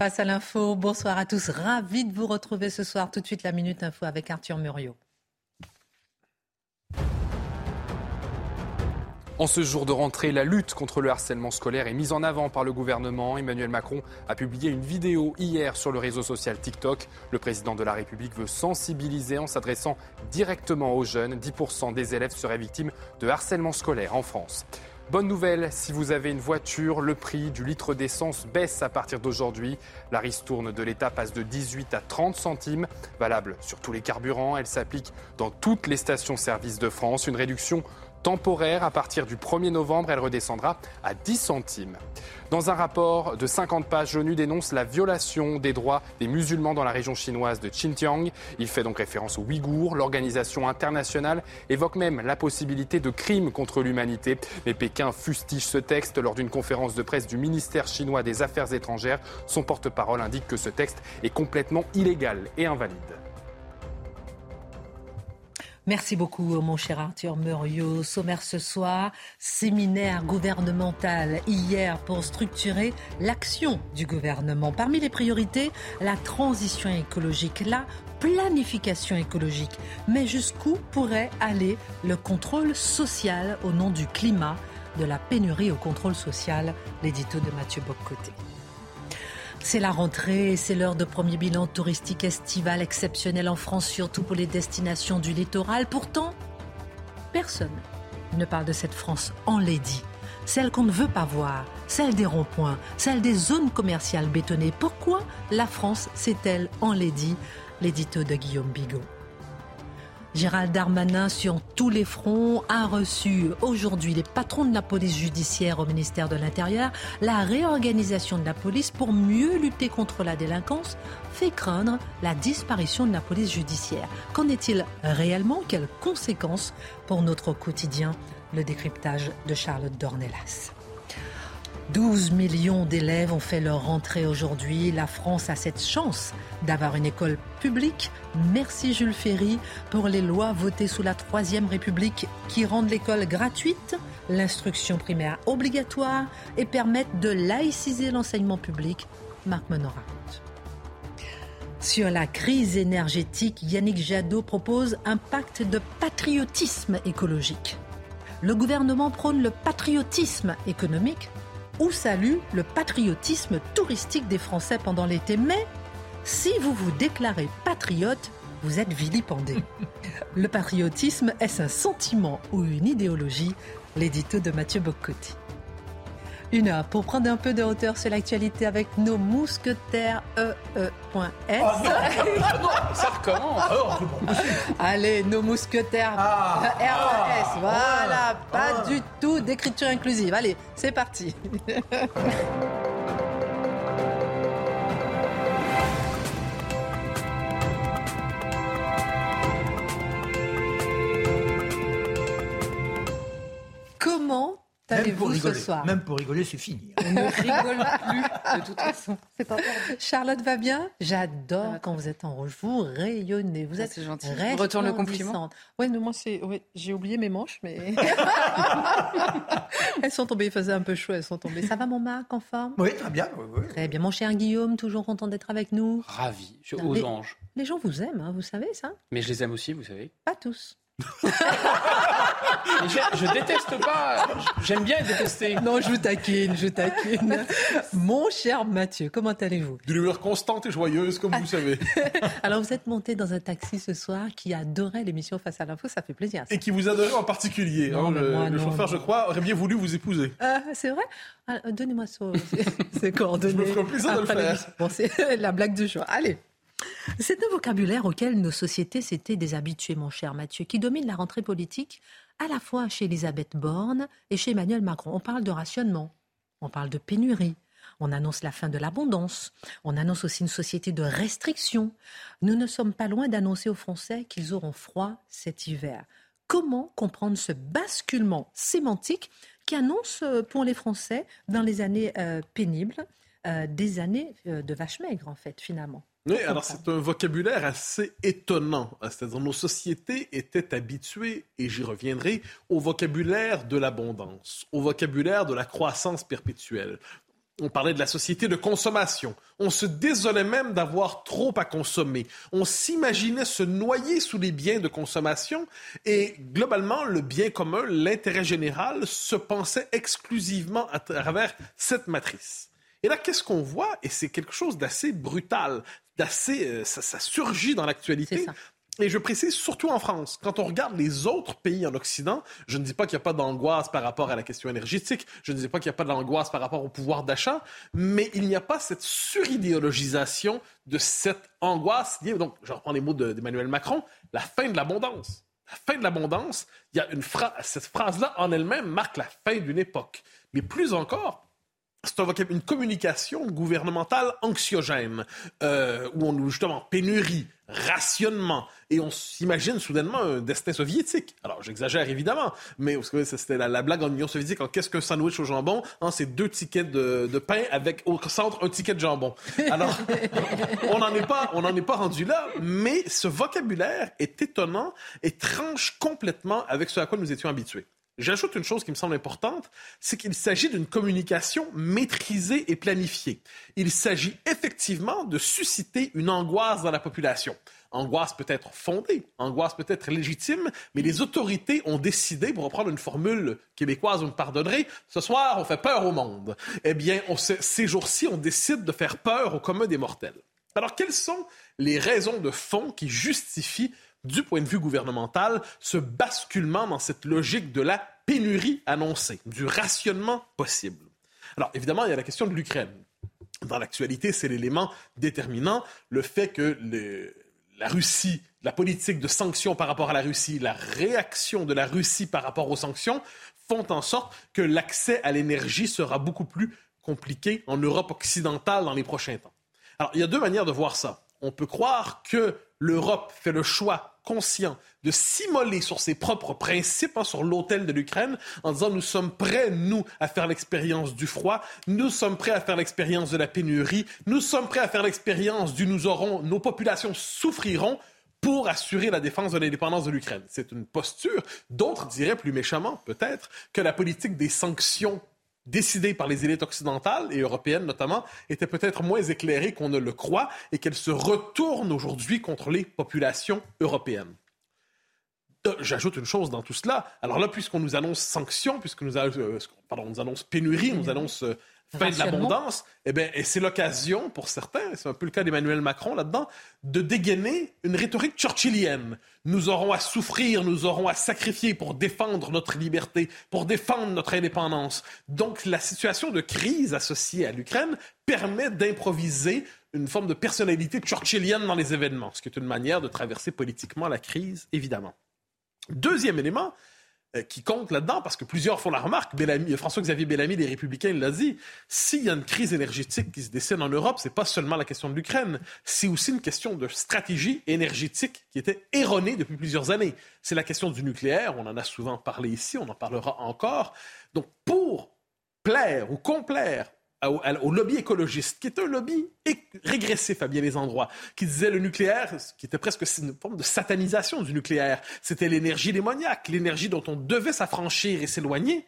Face à l'info, bonsoir à tous. Ravi de vous retrouver ce soir. Tout de suite, la Minute Info avec Arthur Muriot. En ce jour de rentrée, la lutte contre le harcèlement scolaire est mise en avant par le gouvernement. Emmanuel Macron a publié une vidéo hier sur le réseau social TikTok. Le président de la République veut sensibiliser en s'adressant directement aux jeunes. 10% des élèves seraient victimes de harcèlement scolaire en France. Bonne nouvelle, si vous avez une voiture, le prix du litre d'essence baisse à partir d'aujourd'hui. La ristourne de l'État passe de 18 à 30 centimes, valable sur tous les carburants. Elle s'applique dans toutes les stations-service de France. Une réduction temporaire. À partir du 1er novembre, elle redescendra à 10 centimes. Dans un rapport de 50 pages, l'ONU dénonce la violation des droits des musulmans dans la région chinoise de Xinjiang. Il fait donc référence aux Ouïghours. L'organisation internationale évoque même la possibilité de crimes contre l'humanité. Mais Pékin fustige ce texte lors d'une conférence de presse du ministère chinois des Affaires étrangères. Son porte-parole indique que ce texte est complètement illégal et invalide. Merci beaucoup, mon cher Arthur Muriot. Sommaire ce soir, séminaire gouvernemental hier pour structurer l'action du gouvernement. Parmi les priorités, la transition écologique, la planification écologique. Mais jusqu'où pourrait aller le contrôle social au nom du climat, de la pénurie au contrôle social L'édito de Mathieu Boccoté. C'est la rentrée, c'est l'heure de premier bilan touristique estival exceptionnel en France, surtout pour les destinations du littoral. Pourtant, personne ne parle de cette France enlaidie, celle qu'on ne veut pas voir, celle des ronds-points, celle des zones commerciales bétonnées. Pourquoi la France s'est-elle enlaidie L'édito de Guillaume Bigot. Gérald Darmanin, sur tous les fronts, a reçu aujourd'hui les patrons de la police judiciaire au ministère de l'Intérieur. La réorganisation de la police pour mieux lutter contre la délinquance fait craindre la disparition de la police judiciaire. Qu'en est-il réellement Quelles conséquences pour notre quotidien? Le décryptage de Charlotte Dornelas. 12 millions d'élèves ont fait leur rentrée aujourd'hui. La France a cette chance d'avoir une école publique. Merci Jules Ferry pour les lois votées sous la Troisième République qui rendent l'école gratuite, l'instruction primaire obligatoire et permettent de laïciser l'enseignement public. Marc Menorat. Sur la crise énergétique, Yannick Jadot propose un pacte de patriotisme écologique. Le gouvernement prône le patriotisme économique ou salue le patriotisme touristique des Français pendant l'été. Mais si vous vous déclarez patriote, vous êtes vilipendé. le patriotisme, est-ce un sentiment ou une idéologie? L'édito de Mathieu Boccotti. Une heure pour prendre un peu de hauteur sur l'actualité avec nos mousquetaires EE.S. Ah ça recommence. Ah Allez, nos mousquetaires Ah. RES. Voilà, pas du tout d'écriture inclusive. Allez, c'est parti. Même pour ce rigoler. soir Même pour rigoler, c'est fini. On ne rigole plus de toute façon. Charlotte va bien? J'adore quand vous êtes en rouge. Vous rayonnez. Vous Ah, êtes c'est gentil. Retourne le compliment. Oui, moi c'est. Ouais, j'ai oublié mes manches, mais elles sont tombées. Il faisait un peu chaud. Elles sont tombées. Ça va, mon Marc, en forme? Oui, très bien. oui, oui. Très bien, mon cher Guillaume, toujours content d'être avec nous? Ravi, je Non, aux anges. Les gens vous aiment, hein, vous savez ça? Mais je les aime aussi, vous savez. Pas tous. Je, je déteste pas. J'aime bien détesté. Non, je vous taquine, je vous taquine. mon cher Mathieu, comment allez-vous? D'une humeur constante et joyeuse, comme vous savez. Alors, vous êtes monté dans un taxi ce soir qui adorait l'émission Face à l'info, ça fait plaisir. ça. Et qui vous adorait en particulier. Non, hein, le moi, le non, chauffeur, non. je crois, aurait bien voulu vous épouser. Ah, c'est vrai? Ah, Donnez-moi ça, c'est coordonné. Je me ferai plaisir de le faire. Bon, c'est la blague du jour. Allez. C'est un vocabulaire auquel nos sociétés s'étaient déshabituées, mon cher Mathieu, qui domine la rentrée politique à la fois chez Elisabeth Borne et chez Emmanuel Macron. On parle de rationnement. on parle de pénurie, on annonce la fin de l'abondance, on annonce aussi une société de restriction. Nous ne sommes pas loin d'annoncer aux Français qu'ils auront froid cet hiver. Comment comprendre ce basculement sémantique qui annonce euh, pour les Français dans les années euh, pénibles euh, des années de vache maigre, en fait, finalement? Oui, alors c'est un vocabulaire assez étonnant. C'est-à-dire nos sociétés étaient habituées, et j'y reviendrai, au vocabulaire de l'abondance, au vocabulaire de la croissance perpétuelle. On parlait de la société de consommation. On se désolait même d'avoir trop à consommer. On s'imaginait se noyer sous les biens de consommation et globalement, le bien commun, l'intérêt général, se pensait exclusivement à travers cette matrice. Et là, qu'est-ce qu'on voit? Et c'est quelque chose d'assez brutal, d'assez... Euh, ça, surgit dans l'actualité. Et je précise surtout en France, quand on regarde les autres pays en Occident, je ne dis pas qu'il n'y a pas d'angoisse par rapport à la question énergétique, je ne dis pas qu'il n'y a pas d'angoisse par rapport au pouvoir d'achat, mais il n'y a pas cette suridéologisation de cette angoisse. Donc, je reprends les mots d'Emmanuel Macron, la fin de l'abondance. La fin de l'abondance, il y a une phrase, cette phrase-là en elle-même marque la fin d'une époque. Mais plus encore, c'est une communication gouvernementale anxiogène, euh, où on nous justement pénurie, rationnement, et on s'imagine soudainement un destin soviétique. Alors j'exagère évidemment, mais c'était la, blague en Union soviétique, qu'est-ce qu'un sandwich au jambon? C'est deux tickets de, de, pain avec au centre un ticket de jambon. Alors on n'en est pas, on n'en est pas rendu là, mais ce vocabulaire est étonnant et tranche complètement avec ce à quoi nous étions habitués. J'ajoute une chose qui me semble importante, c'est qu'il s'agit d'une communication maîtrisée et planifiée. Il s'agit effectivement de susciter une angoisse dans la population. Angoisse peut être fondée, angoisse peut être légitime, mais les autorités ont décidé, pour reprendre une formule québécoise, vous me pardonnerez, ce soir, on fait peur au monde. Eh bien, ces jours-ci, on décide de faire peur au commun des mortels. Alors, quelles sont les raisons de fond qui justifient du point de vue gouvernemental, ce basculement dans cette logique de la pénurie annoncée, du rationnement possible. Alors, évidemment, il y a la question de l'Ukraine. Dans l'actualité, c'est l'élément déterminant, le fait que la Russie, la politique de sanctions par rapport à la Russie, la réaction de la Russie par rapport aux sanctions font en sorte que l'accès à l'énergie sera beaucoup plus compliqué en Europe occidentale dans les prochains temps. Alors, il y a deux manières de voir ça. On peut croire que l'Europe fait le choix conscient de s'immoler sur ses propres principes, hein, sur l'autel de l'Ukraine, en disant nous sommes prêts, nous, à faire l'expérience du froid, nous sommes prêts à faire l'expérience de la pénurie, nous sommes prêts à faire l'expérience du nous aurons, nos populations souffriront pour assurer la défense de l'indépendance de l'Ukraine. C'est une posture. D'autres diraient plus méchamment, peut-être, que la politique des sanctions décidée par les élites occidentales et européennes notamment, était peut-être moins éclairée qu'on ne le croit et qu'elle se retourne aujourd'hui contre les populations européennes. Euh, j'ajoute une chose dans tout cela. Alors là, puisqu'on nous annonce sanctions, puisqu'on nous, euh, nous annonce pénurie, on nous annonce euh, fin de l'abondance, eh bien, et c'est l'occasion pour certains, c'est un peu le cas d'Emmanuel Macron là-dedans, de dégainer une rhétorique churchillienne. Nous aurons à souffrir, nous aurons à sacrifier pour défendre notre liberté, pour défendre notre indépendance. Donc, la situation de crise associée à l'Ukraine permet d'improviser une forme de personnalité churchillienne dans les événements, ce qui est une manière de traverser politiquement la crise, évidemment. Deuxième élément, qui compte là-dedans, parce que plusieurs font la remarque. François-Xavier Bellamy, les Républicains, l'a dit. S'il y a une crise énergétique qui se dessine en Europe, c'est pas seulement la question de l'Ukraine, c'est aussi une question de stratégie énergétique qui était erronée depuis plusieurs années. C'est la question du nucléaire. On en a souvent parlé ici, on en parlera encore. Donc, pour plaire ou complaire au, lobby écologiste, qui est un lobby régressif à bien des endroits, qui disait le nucléaire, qui était presque une forme de satanisation du nucléaire. C'était l'énergie démoniaque, l'énergie dont on devait s'affranchir et s'éloigner.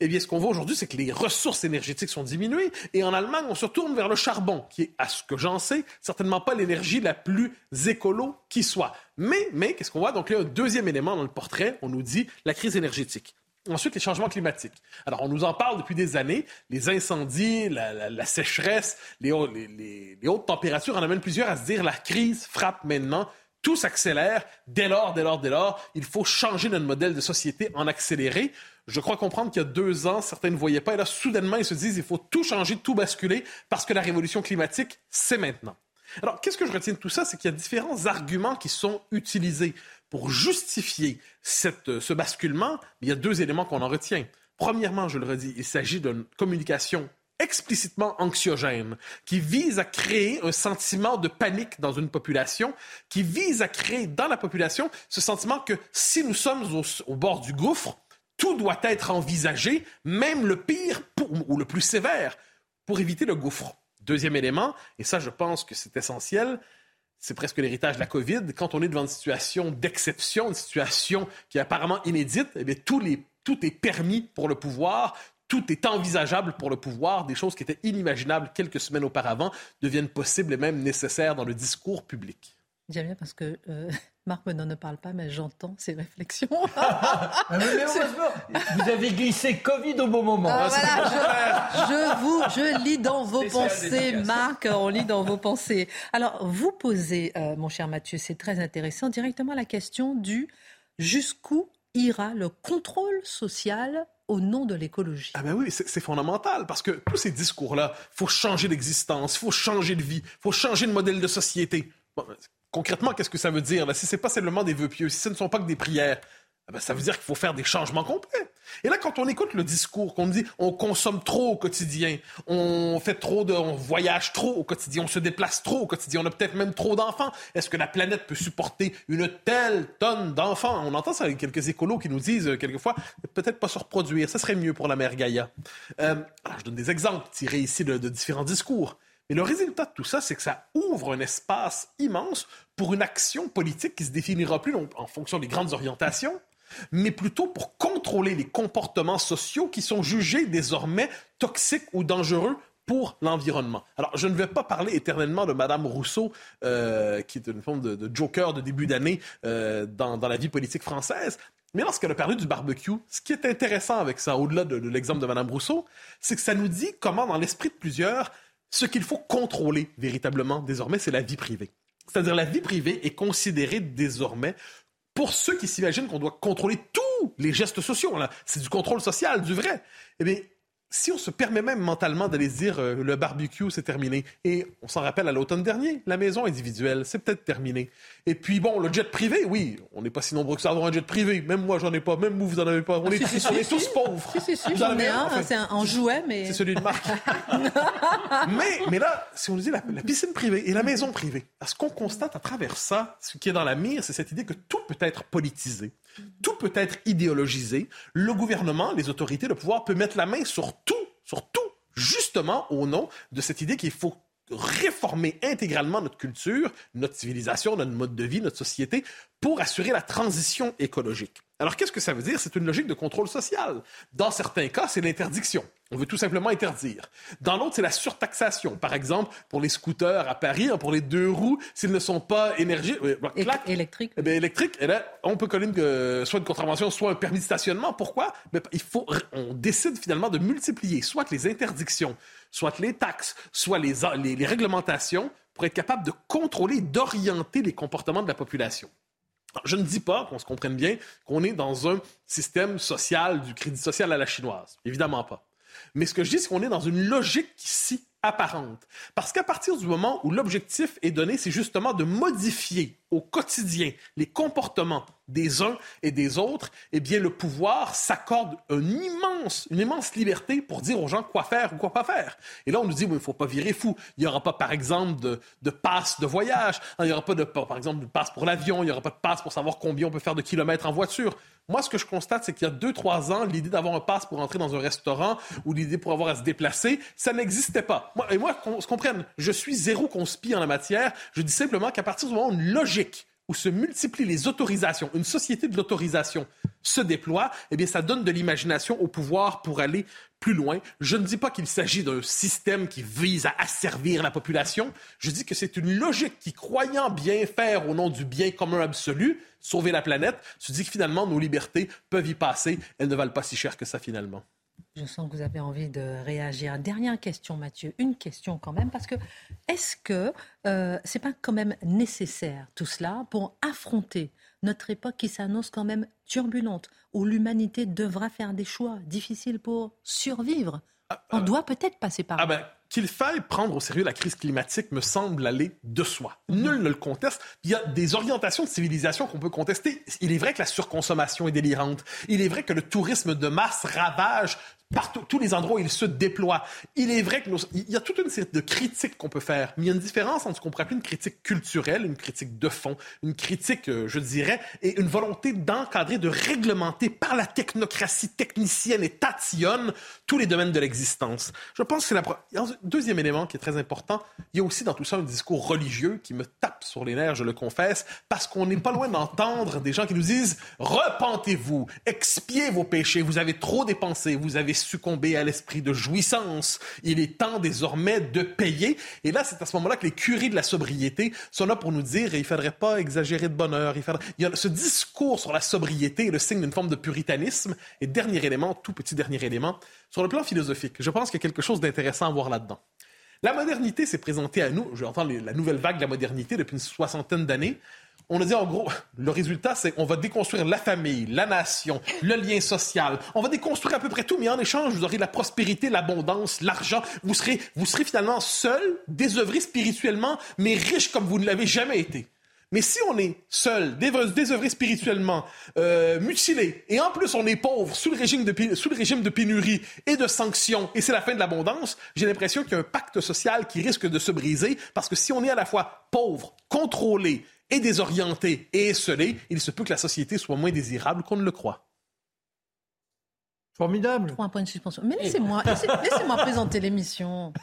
Eh bien, ce qu'on voit aujourd'hui, c'est que les ressources énergétiques sont diminuées. Et en Allemagne, on se tourne vers le charbon, qui est, à ce que j'en sais, certainement pas l'énergie la plus écolo qui soit. Mais, mais qu'est-ce qu'on voit? Donc, a un deuxième élément dans le portrait. On nous dit la crise énergétique. Ensuite, les changements climatiques. Alors, on nous en parle depuis des années. Les incendies, la, sécheresse, les, hautes températures en amènent plusieurs à se dire la crise frappe maintenant. Tout s'accélère. Dès lors, dès lors, dès lors, il faut changer notre modèle de société en accéléré. Je crois comprendre qu'il y a deux ans, certains ne voyaient pas. Et là, soudainement, ils se disent il faut tout changer, tout basculer parce que la révolution climatique, c'est maintenant. Alors, qu'est-ce que je retiens de tout ça? C'est qu'il y a différents arguments qui sont utilisés pour justifier cette, ce basculement, il y a deux éléments qu'on en retient. Premièrement, je le redis, il s'agit d'une communication explicitement anxiogène, qui vise à créer un sentiment de panique dans une population, qui vise à créer dans la population ce sentiment que si nous sommes au, bord du gouffre, tout doit être envisagé, même le pire ou le plus sévère, pour éviter le gouffre. Deuxième élément, et ça je pense que c'est essentiel, c'est presque l'héritage de la COVID, quand on est devant une situation d'exception, une situation qui est apparemment inédite, eh bien, les, tout est permis pour le pouvoir, tout est envisageable pour le pouvoir, des choses qui étaient inimaginables quelques semaines auparavant deviennent possibles et même nécessaires dans le discours public. J'aime bien parce que euh, Marc Menon ne parle pas, mais j'entends ses réflexions. Ah, vous avez glissé Covid au bon moment. Ah, je, vous, je lis dans vos pensées, Marc, on lit dans vos pensées. Alors, vous posez, euh, mon cher Mathieu, c'est très intéressant, directement la question du jusqu'où ira le contrôle social au nom de l'écologie. Ah ben oui, c'est fondamental parce que tous ces discours-là, il faut changer d'existence, il faut changer de vie, il faut changer de modèle de société. Concrètement, qu'est-ce que ça veut dire? Là, si ce n'est pas seulement des vœux pieux, si ce ne sont pas que des prières, eh ben, ça veut dire qu'il faut faire des changements complets. Et là, quand on écoute le discours, qu'on dit on consomme trop au quotidien, on fait trop de, on voyage trop au quotidien, on se déplace trop au quotidien, on a peut-être même trop d'enfants. Est-ce que la planète peut supporter une telle tonne d'enfants? On entend ça avec quelques écolos qui nous disent euh, quelquefois peut-être pas se reproduire, ça serait mieux pour la mère Gaïa. Euh, alors, je donne des exemples tirés ici de différents discours. Et le résultat de tout ça, c'est que ça ouvre un espace immense pour une action politique qui se définira plus en fonction des grandes orientations, mais plutôt pour contrôler les comportements sociaux qui sont jugés désormais toxiques ou dangereux pour l'environnement. Alors, je ne vais pas parler éternellement de Madame Rousseau, euh, qui est une forme de, joker de début d'année euh, dans, la vie politique française, mais lorsqu'elle a parlé du barbecue, ce qui est intéressant avec ça, au-delà de, de l'exemple de Madame Rousseau, c'est que ça nous dit comment, dans l'esprit de plusieurs, ce qu'il faut contrôler véritablement désormais, c'est la vie privée. C'est-à-dire la vie privée est considérée désormais pour ceux qui s'imaginent qu'on doit contrôler tous les gestes sociaux. C'est du contrôle social, du vrai. Eh bien, si on se permet même mentalement d'aller dire euh, le barbecue, c'est terminé, et on s'en rappelle à l'automne dernier, la maison individuelle, c'est peut-être terminé. Et puis bon, le jet privé, oui, on n'est pas si nombreux que ça à avoir un jet privé. Même moi, j'en ai pas. Même vous, vous en avez pas. On, ah, est, tous pauvres. Si, si, si, j'en ai un. c'est un, jouet, mais... C'est celui de Marc. mais, mais là, si on dit la, la piscine privée et la maison privée, ce qu'on constate à travers ça, ce qui est dans la mire, c'est cette idée que tout peut être politisé. Tout peut être idéologisé. Le gouvernement, les autorités, le pouvoir peut mettre la main sur tout, sur tout, justement au nom de cette idée qu'il faut réformer intégralement notre culture, notre civilisation, notre mode de vie, notre société pour assurer la transition écologique. Alors qu'est-ce que ça veut dire? C'est une logique de contrôle social. Dans certains cas, c'est l'interdiction. On veut tout simplement interdire. Dans l'autre, c'est la surtaxation. Par exemple, pour les scooters à Paris, hein, pour les deux roues, s'ils ne sont pas énergie, euh, électriques. Eh bien, électrique, eh bien, on peut coller une, soit une contravention, soit un permis de stationnement. Pourquoi? Mais il faut, on décide finalement de multiplier soit les interdictions, soit les taxes, soit les, les, les réglementations pour être capable de contrôler, d'orienter les comportements de la population. je ne dis pas, qu'on se comprenne bien, qu'on est dans un système social du crédit social à la chinoise. Évidemment pas. Mais ce que je dis, c'est qu'on est dans une logique ici apparente. Parce qu'à partir du moment où l'objectif est donné, c'est justement de modifier au quotidien les comportements des uns et des autres, eh bien, le pouvoir s'accorde une immense, une immense liberté pour dire aux gens quoi faire ou quoi pas faire. Et là, on nous dit, il ne faut pas virer fou. Il n'y aura pas, par exemple, de, de passe de voyage. Il n'y aura pas, par exemple, de passe pour l'avion. Il n'y aura pas de passe pour savoir combien on peut faire de kilomètres en voiture. Moi, ce que je constate, c'est qu'il y a deux, trois ans, l'idée d'avoir un passe pour entrer dans un restaurant ou l'idée pour avoir à se déplacer, ça n'existait pas. Et moi, qu'on se comprenne, je suis zéro conspi en la matière. Je dis simplement qu'à partir du moment où une logique où se multiplient les autorisations, une société de l'autorisation se déploie, eh bien, ça donne de l'imagination au pouvoir pour aller plus loin. Je ne dis pas qu'il s'agit d'un système qui vise à asservir la population. Je dis que c'est une logique qui, croyant bien faire au nom du bien commun absolu, sauver la planète, se dit que finalement, nos libertés peuvent y passer. Elles ne valent pas si cher que ça, finalement. Je sens que vous avez envie de réagir. Dernière question, Mathieu. Une question quand même, parce que est-ce que euh, c'est pas quand même nécessaire tout cela pour affronter notre époque qui s'annonce quand même turbulente, où l'humanité devra faire des choix difficiles pour survivre? Ah, On ah. doit peut-être passer par ah ben, qu'il faille prendre au sérieux la crise climatique me semble aller de soi. Nul ne le conteste. Il y a des orientations de civilisation qu'on peut contester. Il est vrai que la surconsommation est délirante. Il est vrai que le tourisme de masse ravage partout, tous les endroits où il se déploie. Il est vrai qu'il y a toute une série de critiques qu'on peut faire, mais il y a une différence entre ce qu'on pourrait appeler une critique culturelle, une critique de fond, une critique, euh, je dirais, et une volonté d'encadrer, de réglementer par la technocratie technicienne et tatillonne tous les domaines de l'existence. Je pense que la... deuxième élément qui est très important. Il y a aussi dans tout ça un discours religieux qui me tape sur les nerfs, je le confesse, parce qu'on n'est pas loin d'entendre des gens qui nous disent repentez-vous, expiez vos péchés, vous avez trop dépensé, vous avez succomber à l'esprit de jouissance. Il est temps désormais de payer. Et là, c'est à ce moment-là que les curés de la sobriété sont là pour nous dire, il ne faudrait pas exagérer de bonheur. Il, y a ce discours sur la sobriété est le signe d'une forme de puritanisme. Et dernier élément, tout petit dernier élément, sur le plan philosophique, je pense qu'il y a quelque chose d'intéressant à voir là-dedans. La modernité s'est présentée à nous, j'entends la nouvelle vague de la modernité depuis une soixantaine d'années, on a dit en gros, le résultat, c'est qu'on va déconstruire la famille, la nation, le lien social. On va déconstruire à peu près tout, mais en échange, vous aurez la prospérité, l'abondance, l'argent. Vous serez, vous serez finalement seul, désœuvré spirituellement, mais riche comme vous ne l'avez jamais été. Mais si on est seul, désœuvré spirituellement, euh, mutilé, et en plus on est pauvre, sous le, régime de, sous le régime de pénurie et de sanctions, et c'est la fin de l'abondance, j'ai l'impression qu'il y a un pacte social qui risque de se briser, parce que si on est à la fois pauvre, contrôlé et désorienté et esselé, il se peut que la société soit moins désirable qu'on ne le croit. Formidable. Pour un point de suspension. Mais laissez-moi laissez, présenter l'émission.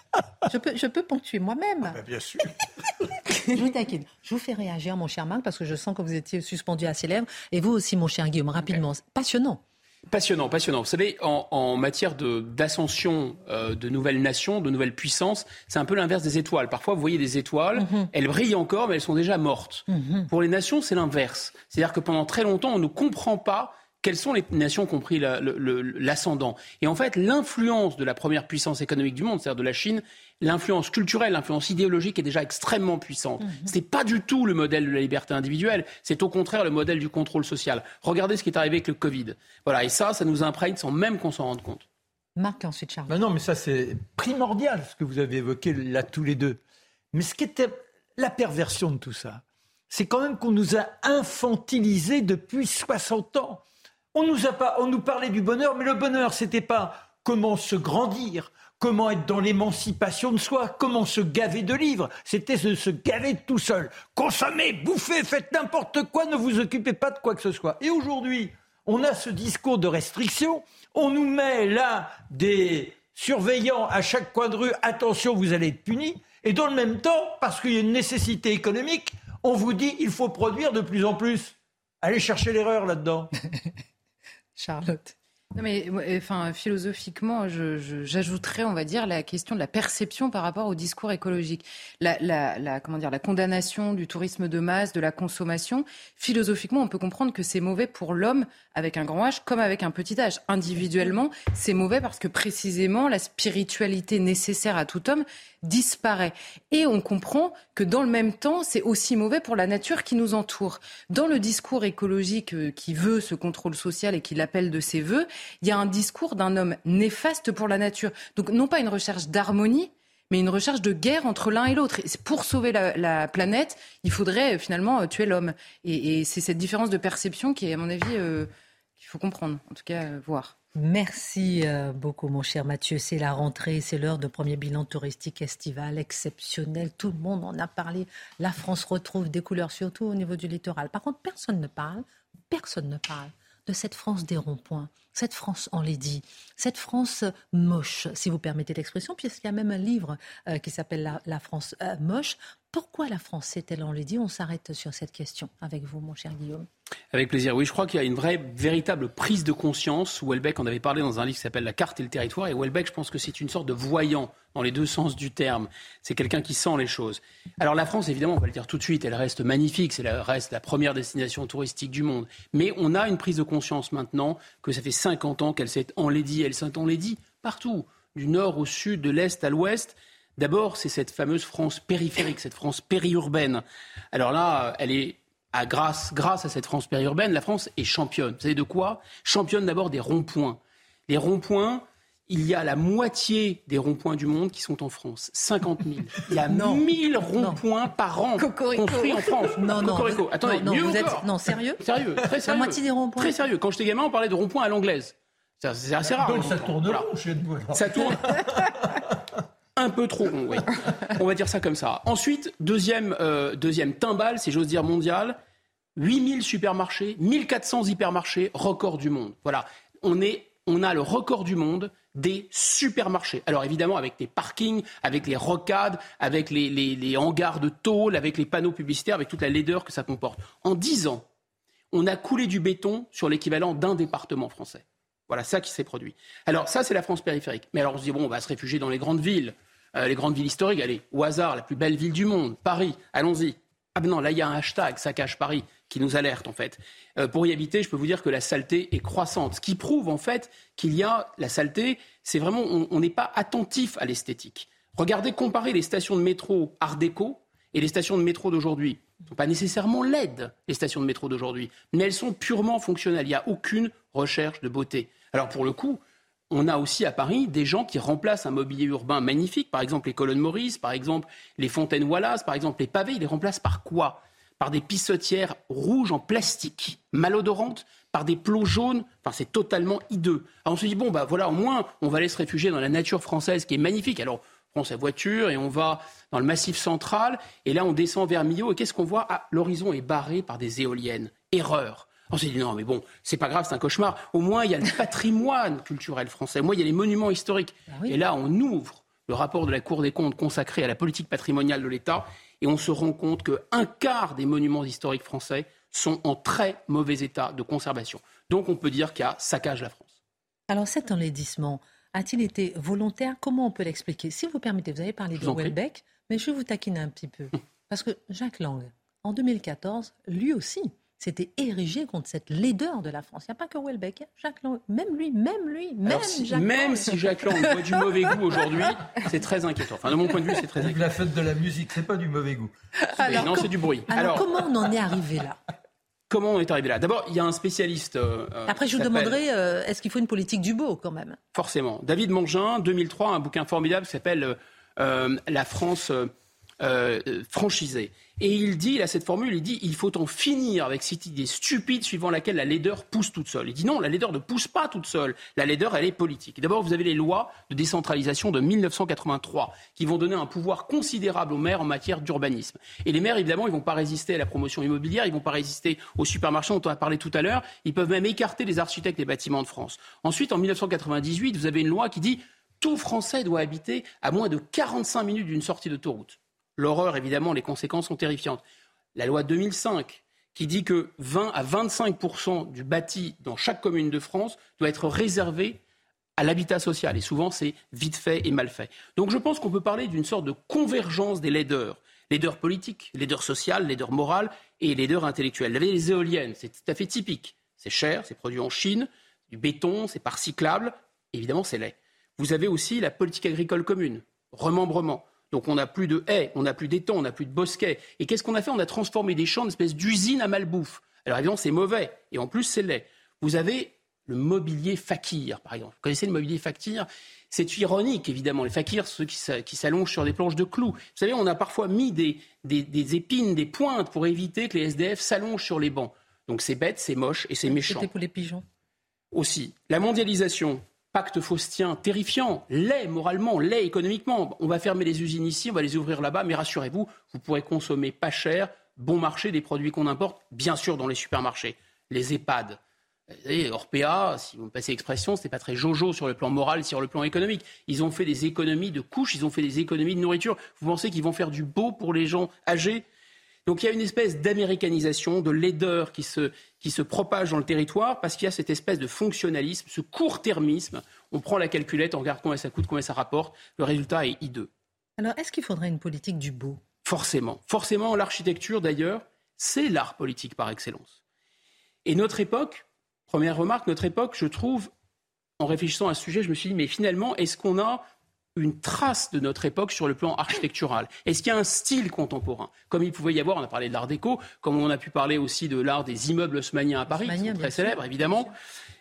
Je peux, je peux ponctuer moi-même. Ah, bah, bien sûr. je vous taquine. Je vous fais réagir, mon cher Marc, parce que je sens que vous étiez suspendu à ses lèvres. Et vous aussi, mon cher Guillaume, rapidement. Passionnant. Passionnant, passionnant. Vous savez, en, matière d'ascension de, de, nouvelles nations, de nouvelles puissances, c'est un peu l'inverse des étoiles. Parfois, vous voyez des étoiles, mhm. elles brillent encore, mais elles sont déjà mortes. Mhm. Pour les nations, c'est l'inverse. C'est-à-dire que pendant très longtemps, on ne comprend pas quelles sont les nations qui ont pris l'ascendant. Et en fait, l'influence de la première puissance économique du monde, c'est-à-dire de la Chine, l'influence culturelle, l'influence idéologique est déjà extrêmement puissante. Mhm. Ce n'est pas du tout le modèle de la liberté individuelle, c'est au contraire le modèle du contrôle social. Regardez ce qui est arrivé avec le Covid. Voilà, et ça, ça nous imprègne sans même qu'on s'en rende compte. Marc, ensuite Charles. non, mais ça c'est primordial ce que vous avez évoqué là tous les deux. Mais ce qui était la perversion de tout ça, c'est quand même qu'on nous a infantilisés depuis 60 ans. On nous, a pas, on nous parlait du bonheur, mais le bonheur, c'était pas comment se grandir, comment être dans l'émancipation de soi, comment se gaver de livres. C'était se, se gaver tout seul. Consommez, bouffez, faites n'importe quoi, ne vous occupez pas de quoi que ce soit. Et aujourd'hui, on a ce discours de restriction. On nous met là des surveillants à chaque coin de rue. Attention, vous allez être punis. Et dans le même temps, parce qu'il y a une nécessité économique, on vous dit il faut produire de plus en plus. Allez chercher l'erreur là-dedans. Charlotte. Non mais enfin philosophiquement, j'ajouterais, on va dire, la question de la perception par rapport au discours écologique. La, la, comment dire, la condamnation du tourisme de masse, de la consommation. Philosophiquement, on peut comprendre que c'est mauvais pour l'homme avec un grand H comme avec un petit H. Individuellement, c'est mauvais parce que précisément la spiritualité nécessaire à tout homme disparaît. Et on comprend que dans le même temps, c'est aussi mauvais pour la nature qui nous entoure. Dans le discours écologique euh, qui veut ce contrôle social et qui l'appelle de ses voeux, il y a un discours d'un homme néfaste pour la nature. Donc non pas une recherche d'harmonie, mais une recherche de guerre entre l'un et l'autre. Pour sauver la, planète, il faudrait euh, finalement euh, tuer l'homme. Et, c'est cette différence de perception qui est, à mon avis, qu'il faut comprendre, en tout cas voir. Merci euh, beaucoup, mon cher Mathieu. C'est la rentrée, c'est l'heure de premier bilan touristique estival exceptionnel. Tout le monde en a parlé. La France retrouve des couleurs, surtout au niveau du littoral. Par contre, personne ne parle, personne ne parle de cette France des ronds-points, cette France enlaidie, cette France moche, si vous permettez l'expression, puisqu'il y a même un livre euh, qui s'appelle La, France euh, moche. Pourquoi la France est-elle enlaidie On s'arrête sur cette question avec vous, mon cher Guillaume. Avec plaisir. Oui, je crois qu'il y a une vraie, véritable prise de conscience. Welbeck en avait parlé dans un livre qui s'appelle La carte et le territoire. Et Welbeck, je pense que c'est une sorte de voyant dans les deux sens du terme. C'est quelqu'un qui sent les choses. Alors la France, évidemment, on va le dire tout de suite, elle reste magnifique. C'est la, reste la première destination touristique du monde. Mais on a une prise de conscience maintenant que ça fait 50 ans qu'elle s'est enlaidie. Elle s'est enlaidie partout, du nord au sud, de l'est à l'ouest. D'abord, c'est cette fameuse France périphérique, cette France périurbaine. Alors là, elle est à grâce, grâce à cette France périurbaine, la France est championne. Vous savez de quoi? Championne d'abord des ronds-points. Les ronds-points, il y a la moitié des ronds-points du monde qui sont en France. 50 000. Il y a 1000 ronds-points par an construits en France. Non, non. Attendez, non, vous êtes... non, sérieux Sérieux, très sérieux. La moitié des ronds-points Très sérieux. Quand j'étais gamin, on parlait de ronds-points à l'anglaise. C'est assez rare. Donc ça tourne voilà. chez nous. Ça tourne un peu trop rond, oui. On va dire ça comme ça. Ensuite, deuxième, euh, deuxième timbal, si j'ose dire mondial, 8000 supermarchés, 1400 hypermarchés, record du monde. Voilà. On, est, on a le record du monde des supermarchés. Alors évidemment avec les parkings, avec les rocades, avec les, les, hangars de tôle, avec les panneaux publicitaires, avec toute la laideur que ça comporte. En 10 ans, on a coulé du béton sur l'équivalent d'un département français. Voilà ça qui s'est produit. Alors ça, c'est la France périphérique. Mais alors on se dit, bon, on va se réfugier dans les grandes villes, euh, les grandes villes historiques. Allez, au hasard, la plus belle ville du monde, Paris, allons-y. Ah ben non, là, il y a un hashtag, ça cache Paris, qui nous alerte en fait. Euh, pour y habiter, je peux vous dire que la saleté est croissante. Ce qui prouve en fait qu'il y a la saleté, c'est vraiment, on n'est pas attentif à l'esthétique. Regardez, comparez les stations de métro Art déco et les stations de métro d'aujourd'hui ne sont pas nécessairement laides, les stations de métro d'aujourd'hui, mais elles sont purement fonctionnelles. Il n'y a aucune recherche de beauté. Alors pour le coup, on a aussi à Paris des gens qui remplacent un mobilier urbain magnifique, par exemple les colonnes Maurice, par exemple les fontaines Wallace, par exemple les pavés. Ils les remplacent par quoi? Par des pissotières rouges en plastique, malodorantes, par des plots jaunes. Enfin, c'est totalement hideux. Alors on se dit, bon, bah voilà, au moins, on va aller se réfugier dans la nature française qui est magnifique. Alors, on prend sa voiture et on va dans le massif central. Et là, on descend vers Millau. Et qu'est-ce qu'on voit? Ah, l'horizon est barré par des éoliennes. Erreur. On s'est dit non, mais bon, c'est pas grave, c'est un cauchemar. Au moins, il y a le patrimoine culturel français. Au moins, il y a les monuments historiques. Ah et là, on ouvre le rapport de la Cour des comptes consacré à la politique patrimoniale de l'État et on se rend compte qu'un quart des monuments historiques français sont en très mauvais état de conservation. Donc, on peut dire qu'il y a saccage la France. Alors, cet enlaidissement a-t-il été volontaire? Comment on peut l'expliquer? Si vous permettez, vous avez parlé de Welbeck, mais je vais vous taquiner un petit peu. Parce que Jacques Lang, en 2014, lui aussi, s'était érigé contre cette laideur de la France. Il n'y a pas que Welbeck, hein. Jacques Lang, même lui, même lui, même si, Jacques Même si Jacques Lang voit du mauvais goût aujourd'hui, c'est très inquiétant. Enfin, de mon point de vue, c'est très inquiétant. La fête de la musique, c'est pas du mauvais goût. non, c'est du bruit. Alors, comment on en est arrivé là? Comment on est arrivé là? D'abord, il y a un spécialiste. Euh, Après, je vous demanderai, euh, est-ce qu'il faut une politique du beau quand même? Forcément. David Mongin, 2003, un bouquin formidable qui s'appelle euh, La France franchisée. Et il dit, il a cette formule, il dit il faut en finir avec cette idée stupide suivant laquelle la laideur pousse toute seule. Il dit non, la laideur ne pousse pas toute seule. La laideur, elle est politique. D'abord, vous avez les lois de décentralisation de 1983 qui vont donner un pouvoir considérable aux maires en matière d'urbanisme. Et les maires, évidemment, ils vont pas résister à la promotion immobilière, ils vont pas résister aux supermarchés dont on a parlé tout à l'heure. Ils peuvent même écarter les architectes des bâtiments de France. Ensuite, en 1998, vous avez une loi qui dit tout Français doit habiter à moins de 45 minutes d'une sortie d'autoroute. L'horreur, évidemment, les conséquences sont terrifiantes. La loi 2005, qui dit que 20 à 25% du bâti dans chaque commune de France doit être réservé à l'habitat social. Et souvent, c'est vite fait et mal fait. Donc je pense qu'on peut parler d'une sorte de convergence des laideurs. Laideurs politiques, laideurs sociales, laideurs morales et laideurs avez les éoliennes, c'est tout à fait typique. C'est cher, c'est produit en Chine, du béton, c'est pas recyclable. Évidemment, c'est laid. Vous avez aussi la politique agricole commune, remembrement. Donc on n'a plus de haies, on n'a plus d'étangs, on n'a plus de bosquets. Et qu'est-ce qu'on a fait? On a transformé des champs en espèce d'usine à malbouffe. Alors évidemment, c'est mauvais. Et en plus, c'est laid. Vous avez le mobilier fakir, par exemple. Vous connaissez le mobilier fakir? C'est ironique, évidemment. Les fakirs, ceux qui s'allongent sur des planches de clous. Vous savez, on a parfois mis des, des épines, des pointes pour éviter que les SDF s'allongent sur les bancs. Donc c'est bête, c'est moche et c'est méchant. C'était pour les pigeons? Aussi. La mondialisation, pacte faustien terrifiant, laid moralement, laid économiquement. On va fermer les usines ici, on va les ouvrir là-bas, mais rassurez-vous, vous pourrez consommer pas cher, bon marché des produits qu'on importe, bien sûr dans les supermarchés. Les EHPAD. Vous Orpea, si vous me passez l'expression, n'est pas très jojo sur le plan moral, sur le plan économique. Ils ont fait des économies de couches, ils ont fait des économies de nourriture. Vous pensez qu'ils vont faire du beau pour les gens âgés? Donc il y a une espèce d'américanisation, de laideur qui se, qui se propage dans le territoire parce qu'il y a cette espèce de fonctionnalisme, ce court-termisme. On prend la calculette, on regarde combien ça coûte, combien ça rapporte. Le résultat est hideux. Alors est-ce qu'il faudrait une politique du beau? Forcément. Forcément, l'architecture d'ailleurs, c'est l'art politique par excellence. Et notre époque, première remarque, notre époque, je trouve, en réfléchissant à ce sujet, je me suis dit, mais finalement, est-ce qu'on a une trace de notre époque sur le plan architectural Est-ce qu'il y a un style contemporain Comme il pouvait y avoir, on a parlé de l'art déco, comme on a pu parler aussi de l'art des immeubles haussmanniens à Paris, qui sont très célèbres évidemment.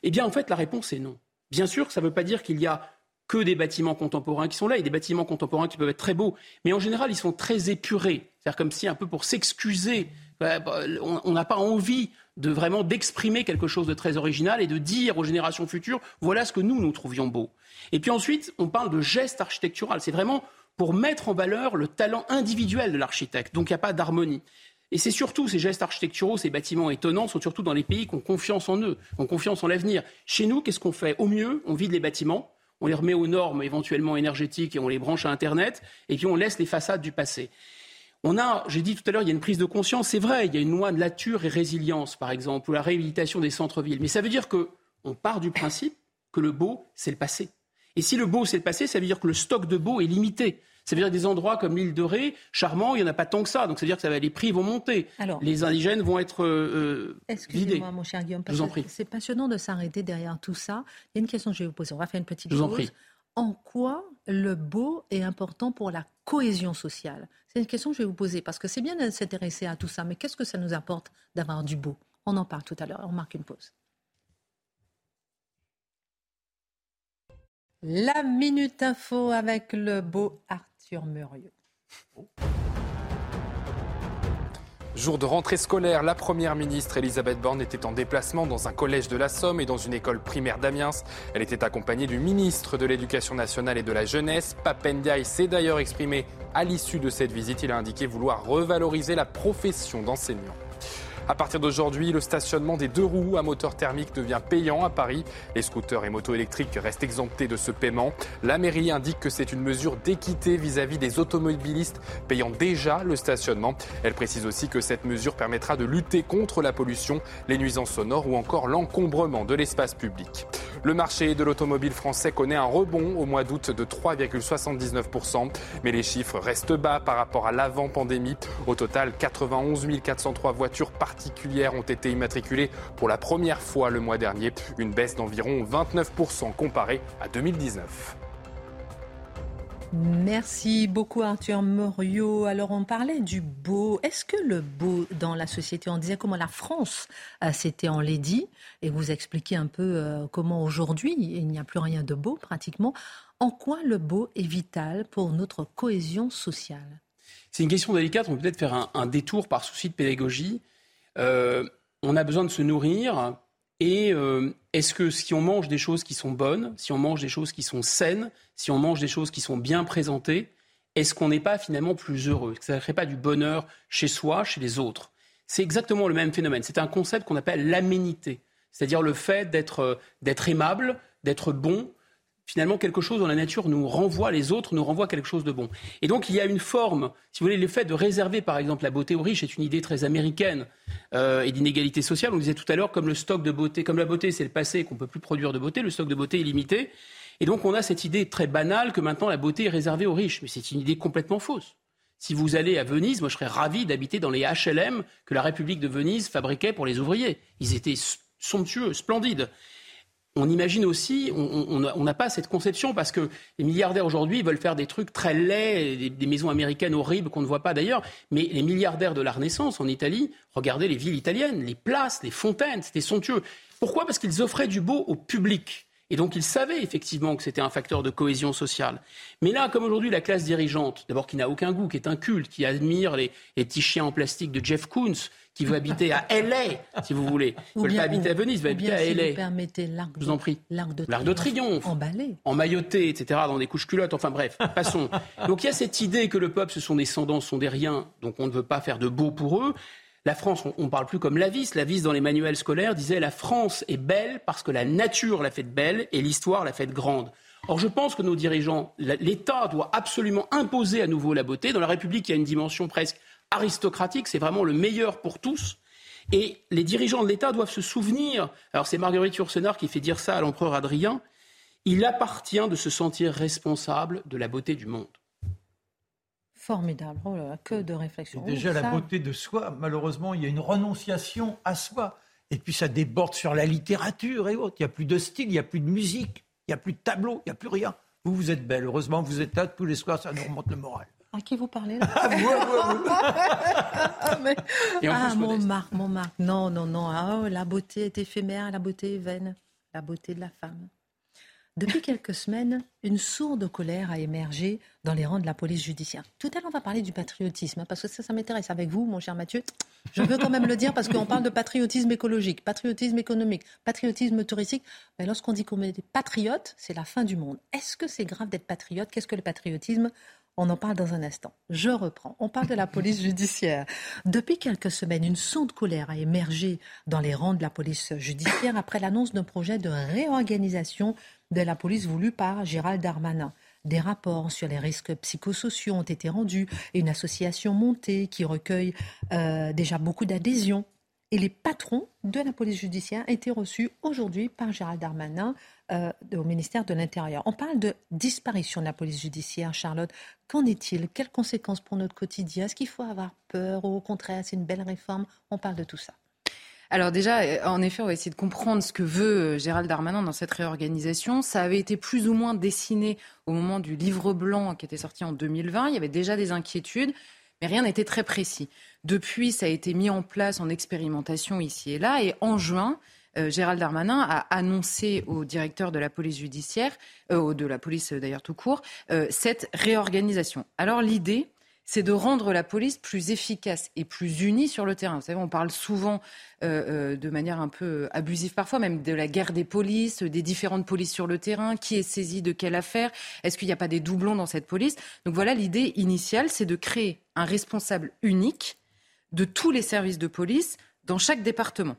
Eh bien, en fait, la réponse est non. Bien sûr, ça ne veut pas dire qu'il y a que des bâtiments contemporains qui sont là, et des bâtiments contemporains qui peuvent être très beaux, mais en général, ils sont très épurés. C'est-à-dire comme si, un peu pour s'excuser, on n'a pas envie de vraiment d'exprimer quelque chose de très original et de dire aux générations futures, voilà ce que nous, nous trouvions beau. Et puis ensuite, on parle de geste architectural. C'est vraiment pour mettre en valeur le talent individuel de l'architecte. Donc il n'y a pas d'harmonie. Et c'est surtout ces gestes architecturaux, ces bâtiments étonnants, sont surtout dans les pays qui ont confiance en eux, ont confiance en l'avenir. Chez nous, qu'est-ce qu'on fait? Au mieux, on vide les bâtiments, on les remet aux normes éventuellement énergétiques et on les branche à Internet, et puis on laisse les façades du passé. On a, j'ai dit tout à l'heure, il y a une prise de conscience, c'est vrai, il y a une loi de nature et résilience, par exemple, ou la réhabilitation des centres-villes. Mais ça veut dire qu'on part du principe que le beau, c'est le passé. Et si le beau, c'est le passé, ça veut dire que le stock de beau est limité. Ça veut dire que des endroits comme l'île de Ré, charmant, il n'y en a pas tant que ça. Donc ça veut dire que ça va, les prix vont monter. les indigènes vont être euh, euh Excusez-moi, mon cher Guillaume, parce que c'est passionnant de s'arrêter derrière tout ça. Il y a une question que je vais vous poser. On va faire une petite je vous En, prie. en quoi le beau est important pour la cohésion sociale C'est une question que je vais vous poser parce que c'est bien de s'intéresser à tout ça, mais qu'est-ce que ça nous apporte d'avoir du beau? On en parle tout à l'heure. On marque une pause. La Minute Info avec le beau art Jour de rentrée scolaire, la première ministre Elisabeth Borne était en déplacement dans un collège de la Somme et dans une école primaire d'Amiens. Elle était accompagnée du ministre de l'Éducation nationale et de la jeunesse. Papendiaï s'est d'ailleurs exprimé à l'issue de cette visite. Il a indiqué vouloir revaloriser la profession d'enseignant. À partir d'aujourd'hui, le stationnement des deux roues à moteur thermique devient payant à Paris. Les scooters et motos électriques restent exemptés de ce paiement. La mairie indique que c'est une mesure d'équité vis-à-vis des automobilistes payant déjà le stationnement. Elle précise aussi que cette mesure permettra de lutter contre la pollution, les nuisances sonores ou encore l'encombrement de l'espace public. Le marché de l'automobile français connaît un rebond au mois d'août de 3,79%, mais les chiffres restent bas par rapport à l'avant-pandémie. Au total, 91 403 voitures particulières ont été immatriculées pour la première fois le mois dernier, une baisse d'environ 29% comparée à 2019. Merci beaucoup Arthur Moriot. Alors on parlait du beau. Est-ce que le beau dans la société, on disait comment la France euh, s'était enlaidie et vous expliquez un peu euh, comment aujourd'hui il n'y a plus rien de beau pratiquement. En quoi le beau est vital pour notre cohésion sociale? C'est une question délicate. On peut peut-être faire un, détour par souci de pédagogie. Euh, on a besoin de se nourrir et euh, est-ce que si on mange des choses qui sont bonnes, si on mange des choses qui sont saines, si on mange des choses qui sont bien présentées, est-ce qu'on n'est pas finalement plus heureux? Est-ce que ça ne crée pas du bonheur chez soi, chez les autres. C'est exactement le même phénomène. C'est un concept qu'on appelle l'aménité, c'est-à-dire le fait d'être euh, aimable, d'être bon, finalement quelque chose dans la nature nous renvoie, les autres nous renvoient quelque chose de bon. Et donc il y a une forme, si vous voulez, le fait de réserver par exemple la beauté aux riches est une idée très américaine euh, et d'inégalité sociale. On disait tout à l'heure, comme le stock de beauté, comme la beauté c'est le passé qu'on ne peut plus produire de beauté, le stock de beauté est limité. Et donc on a cette idée très banale que maintenant la beauté est réservée aux riches. Mais c'est une idée complètement fausse. Si vous allez à Venise, moi je serais ravi d'habiter dans les HLM que la République de Venise fabriquait pour les ouvriers. Ils étaient somptueux, splendides on imagine aussi, on n'a pas cette conception parce que les milliardaires aujourd'hui veulent faire des trucs très laids, des, maisons américaines horribles qu'on ne voit pas d'ailleurs. Mais les milliardaires de la Renaissance en Italie, regardez les villes italiennes, les places, les fontaines, c'était somptueux. Pourquoi? Parce qu'ils offraient du beau au public. Et donc ils savaient effectivement que c'était un facteur de cohésion sociale. Mais là, comme aujourd'hui, la classe dirigeante, d'abord qui n'a aucun goût, qui est un culte, qui admire les, les petits chiens en plastique de Jeff Koons, qui veut habiter à LA, si vous voulez. Il ne pas habiter à Venise, veut habiter à si LA. Vous permettez l'arc de, prie. L'arc de, de, triomphe. Emballé. Emmailloté, etc., dans des couches culottes. Enfin bref, passons. donc il y a cette idée que le peuple, ce sont des sans sont des riens, donc on ne veut pas faire de beau pour eux. La France, on ne parle plus comme la vis. La vis, dans les manuels scolaires, disait la France est belle parce que la nature l'a faite belle et l'histoire l'a faite grande. Or, je pense que nos dirigeants, l'État doit absolument imposer à nouveau la beauté. Dans la République, il y a une dimension presque aristocratique. C'est vraiment le meilleur pour tous. Et les dirigeants de l'État doivent se souvenir, alors c'est Marguerite Yourcenar qui fait dire ça à l'empereur Adrien, il appartient de se sentir responsable de la beauté du monde. Formidable, oh que de réflexion. Déjà, la beauté de soi, malheureusement, il y a une renonciation à soi. Et puis ça déborde sur la littérature et autres. Il n'y a plus de style, il n'y a plus de musique, il n'y a plus de tableau, il n'y a plus rien. Vous, vous êtes belle. Heureusement, vous êtes là tous les soirs, ça nous remonte le moral. À qui vous parlez là Ah, mon Marc, mon Marc. Non, non, non. Ah, oh, la beauté est éphémère, la beauté est vaine. La beauté de la femme. Depuis quelques semaines, une sourde colère a émergé dans les rangs de la police judiciaire. Tout à l'heure, on va parler du patriotisme, hein, parce que ça, ça m'intéresse avec vous, mon cher Mathieu. Je veux quand même le dire, parce qu'on parle de patriotisme écologique, patriotisme économique, patriotisme touristique. Mais lorsqu'on dit qu'on est des patriotes, c'est la fin du monde. Est-ce que c'est grave d'être patriote? Qu'est-ce que le patriotisme? On en parle dans un instant. Je reprends. On parle de la police judiciaire. Depuis quelques semaines, une sonde colère a émergé dans les rangs de la police judiciaire après l'annonce d'un projet de réorganisation de la police voulu par Gérald Darmanin. Des rapports sur les risques psychosociaux ont été rendus et une association montée qui recueille euh, déjà beaucoup d'adhésions. Et les patrons de la police judiciaire été reçus aujourd'hui par Gérald Darmanin euh, au ministère de l'Intérieur. On parle de disparition de la police judiciaire, Charlotte. Qu'en est-il? Quelles conséquences pour notre quotidien? Est-ce qu'il faut avoir peur ou au contraire, c'est une belle réforme? On parle de tout ça. Alors déjà, euh, en effet, on va essayer de comprendre ce que veut euh, Gérald Darmanin dans cette réorganisation. Ça avait été plus ou moins dessiné au moment du livre blanc qui était sorti en 2020. Il y avait déjà des inquiétudes, mais rien n'était très précis. Depuis, ça a été mis en place en expérimentation ici et là. Et en juin, euh, Gérald Darmanin a annoncé au directeur de la police judiciaire, de la police d'ailleurs tout court, cette réorganisation. Alors l'idée, c'est de rendre la police plus efficace et plus unie sur le terrain. Vous savez, on parle souvent euh, euh, de manière un peu abusive parfois, même de la guerre des polices, des différentes polices sur le terrain, qui est saisi de quelle affaire, est-ce qu'il n'y a pas des doublons dans cette police? Donc voilà, l'idée initiale, c'est de créer un responsable unique de tous les services de police dans chaque département.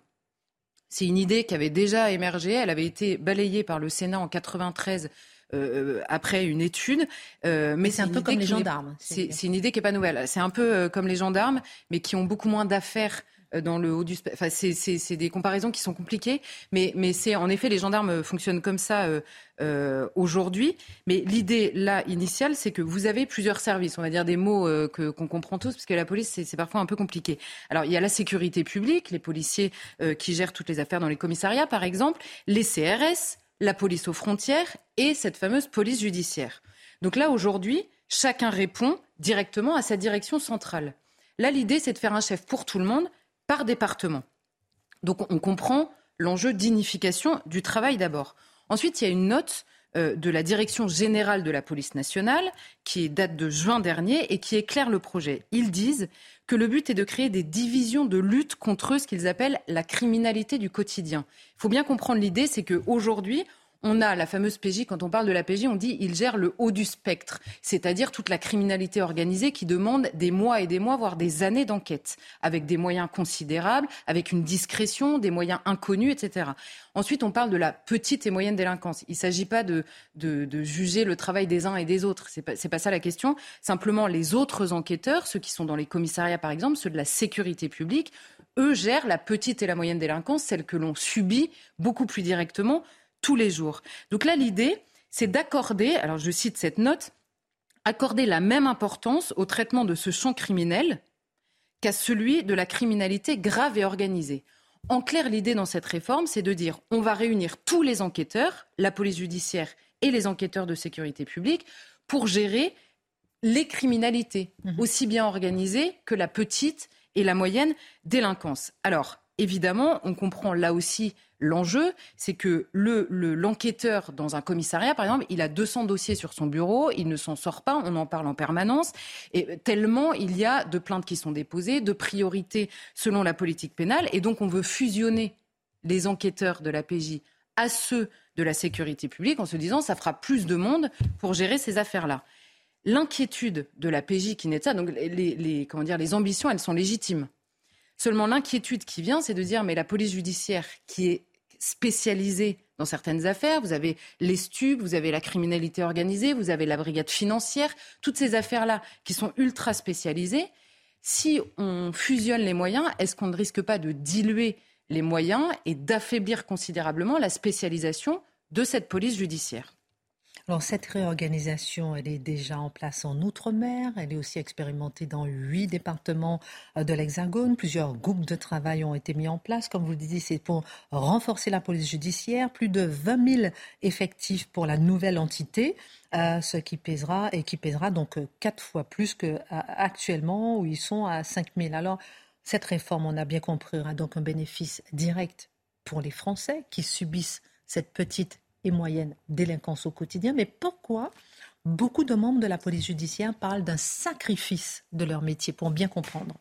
C'est une idée qui avait déjà émergé, elle avait été balayée par le Sénat en 93 euh, après une étude. Euh, mais c'est un peu comme les gendarmes. C'est une idée qui n'est pas nouvelle. C'est un peu euh, comme les gendarmes, mais qui ont beaucoup moins d'affaires dans le haut du enfin c'est des comparaisons qui sont compliquées mais mais c'est en effet les gendarmes fonctionnent comme ça euh, aujourd'hui mais l'idée là initiale c'est que vous avez plusieurs services on va dire des mots que qu'on comprend tous parce que la police c'est parfois un peu compliqué alors il y a la sécurité publique les policiers qui gèrent toutes les affaires dans les commissariats par exemple les CRS la police aux frontières et cette fameuse police judiciaire. Donc là, aujourd'hui, chacun répond directement à sa direction centrale. Là, l'idée, c'est de faire un chef pour tout le monde par département. Donc on comprend l'enjeu d'unification du travail d'abord. Ensuite, il y a une note euh, de la Direction générale de la police nationale qui date de juin dernier et qui éclaire le projet. Ils disent que le but est de créer des divisions de lutte contre ce qu'ils appellent la criminalité du quotidien. Il faut bien comprendre l'idée, c'est qu'aujourd'hui, on a la fameuse PJ, quand on parle de la PJ, on dit il gère le haut du spectre, c'est-à-dire toute la criminalité organisée qui demande des mois et des mois, voire des années d'enquête, avec des moyens considérables, avec une discrétion, des moyens inconnus, etc. Ensuite, on parle de la petite et moyenne délinquance. Il ne s'agit pas de, juger le travail des uns et des autres. Ce n'est pas, pas ça la question. Simplement, les autres enquêteurs, ceux qui sont dans les commissariats par exemple, ceux de la sécurité publique, eux gèrent la petite et la moyenne délinquance, celle que l'on subit beaucoup plus directement tous les jours. Donc là, l'idée, c'est d'accorder, alors je cite cette note, accorder la même importance au traitement de ce champ criminel qu'à celui de la criminalité grave et organisée. En clair, l'idée dans cette réforme, c'est de dire on va réunir tous les enquêteurs, la police judiciaire et les enquêteurs de sécurité publique, pour gérer les criminalités, mmh. aussi bien organisées que la petite et la moyenne délinquance. Alors, évidemment, on comprend là aussi L'enjeu, c'est que l'enquêteur le, dans un commissariat, par exemple, il a 200 dossiers sur son bureau, il ne s'en sort pas, on en parle en permanence, et tellement il y a de plaintes qui sont déposées, de priorités selon la politique pénale, et donc on veut fusionner les enquêteurs de la PJ à ceux de la sécurité publique en se disant ça fera plus de monde pour gérer ces affaires-là. L'inquiétude de la PJ qui n'est ça, donc les, comment dire, les ambitions, elles sont légitimes. Seulement l'inquiétude qui vient, c'est de dire mais la police judiciaire qui est spécialisés dans certaines affaires. Vous avez les stupes, vous avez la criminalité organisée, vous avez la brigade financière, toutes ces affaires-là qui sont ultra spécialisées. Si on fusionne les moyens, est-ce qu'on ne risque pas de diluer les moyens et d'affaiblir considérablement la spécialisation de cette police judiciaire? Alors cette réorganisation, elle est déjà en place en Outre-mer, elle est aussi expérimentée dans huit départements euh, de l'Hexagone. Plusieurs groupes de travail ont été mis en place. Comme vous le disiez, c'est pour renforcer la police judiciaire. Plus de 20 000 effectifs pour la nouvelle entité, euh, ce qui pèsera et qui pèsera donc euh, quatre fois plus qu'actuellement où ils sont à 5 000. Alors cette réforme, on a bien compris, aura donc un bénéfice direct pour les Français qui subissent cette petite et moyenne délinquance au quotidien. Mais pourquoi beaucoup de membres de la police judiciaire parlent d'un sacrifice de leur métier pour bien comprendre?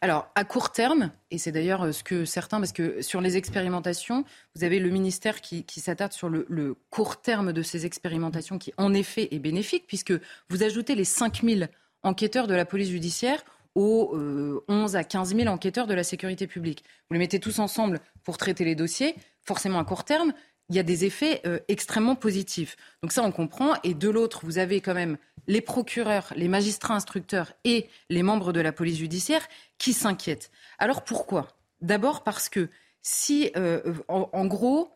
Alors, à court terme, et c'est d'ailleurs euh, ce que certains, parce que sur les expérimentations, vous avez le ministère qui, s'attarde sur le, court terme de ces expérimentations qui, en effet, est bénéfique, puisque vous ajoutez les 5000 enquêteurs de la police judiciaire aux 11 euh, à 15 000 enquêteurs de la sécurité publique. Vous les mettez tous ensemble pour traiter les dossiers, forcément à court terme, il y a des effets euh, extrêmement positifs. Donc ça, on comprend. Et de l'autre, vous avez quand même les procureurs, les magistrats instructeurs et les membres de la police judiciaire qui s'inquiètent. Alors pourquoi? D'abord parce que si, euh, en, gros,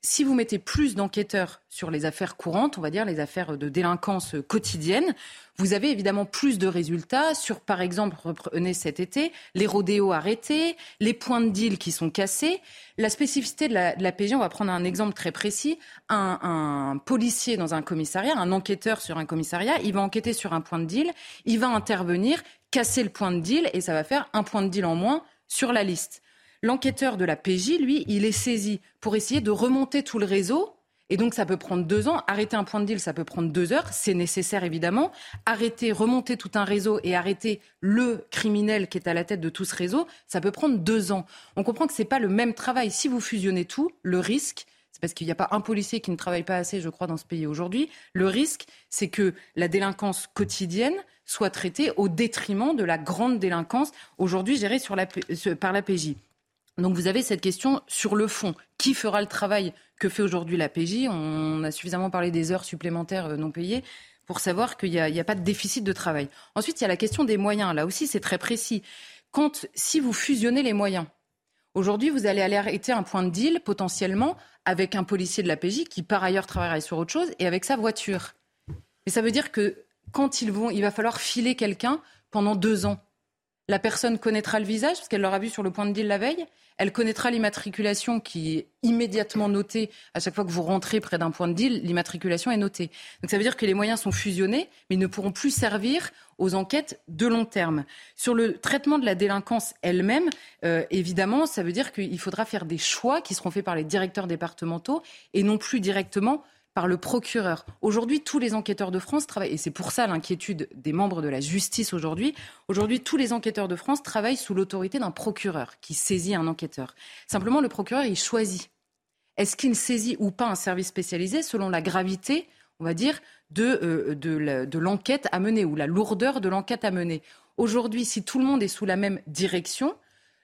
si vous mettez plus d'enquêteurs sur les affaires courantes, on va dire les affaires de délinquance quotidienne, vous avez évidemment plus de résultats sur, par exemple, reprenez cet été, les rodéos arrêtés, les points de deal qui sont cassés. La spécificité de la, de on va prendre un exemple très précis. Un, un, policier dans un commissariat, un enquêteur sur un commissariat, il va enquêter sur un point de deal, il va intervenir, casser le point de deal et ça va faire un point de deal en moins sur la liste. L'enquêteur de la PJ, lui, il est saisi pour essayer de remonter tout le réseau. Et donc, ça peut prendre deux ans. Arrêter un point de deal, ça peut prendre deux heures. C'est nécessaire, évidemment. Arrêter, remonter tout un réseau et arrêter le criminel qui est à la tête de tout ce réseau, ça peut prendre deux ans. On comprend que ce n'est pas le même travail. Si vous fusionnez tout, le risque, c'est parce qu'il n'y a pas un policier qui ne travaille pas assez, je crois, dans ce pays aujourd'hui. Le risque, c'est que la délinquance quotidienne soit traitée au détriment de la grande délinquance aujourd'hui gérée par la PJ. Donc vous avez cette question sur le fond. Qui fera le travail que fait aujourd'hui la PJ On a suffisamment parlé des heures supplémentaires euh, non payées pour savoir qu'il n'y a, pas de déficit de travail. Ensuite, il y a la question des moyens. Là aussi, c'est très précis. Quand, si vous fusionnez les moyens, aujourd'hui, vous allez aller arrêter un point de deal potentiellement avec un policier de la PJ qui, par ailleurs, travaillerait sur autre chose et avec sa voiture. Mais ça veut dire que quand ils vont, il va falloir filer quelqu'un pendant deux ans. La personne connaîtra le visage parce qu'elle l'aura vu sur le point de deal la veille. Elle connaîtra l'immatriculation qui est immédiatement notée à chaque fois que vous rentrez près d'un point de deal. L'immatriculation est notée. Donc ça veut dire que les moyens sont fusionnés, mais ne pourront plus servir aux enquêtes de long terme. Sur le traitement de la délinquance elle-même, euh, évidemment, ça veut dire qu'il faudra faire des choix qui seront faits par les directeurs départementaux et non plus directement par le procureur. Aujourd'hui, tous les enquêteurs de France travaillent, et c'est pour ça l'inquiétude des membres de la justice aujourd'hui. Aujourd'hui, tous les enquêteurs de France travaillent sous l'autorité d'un procureur qui saisit un enquêteur. Simplement, le procureur, il choisit. Est-ce qu'il saisit ou pas un service spécialisé selon la gravité, on va dire, de, euh, de l'enquête à mener ou la lourdeur de l'enquête à mener? Aujourd'hui, si tout le monde est sous la même direction,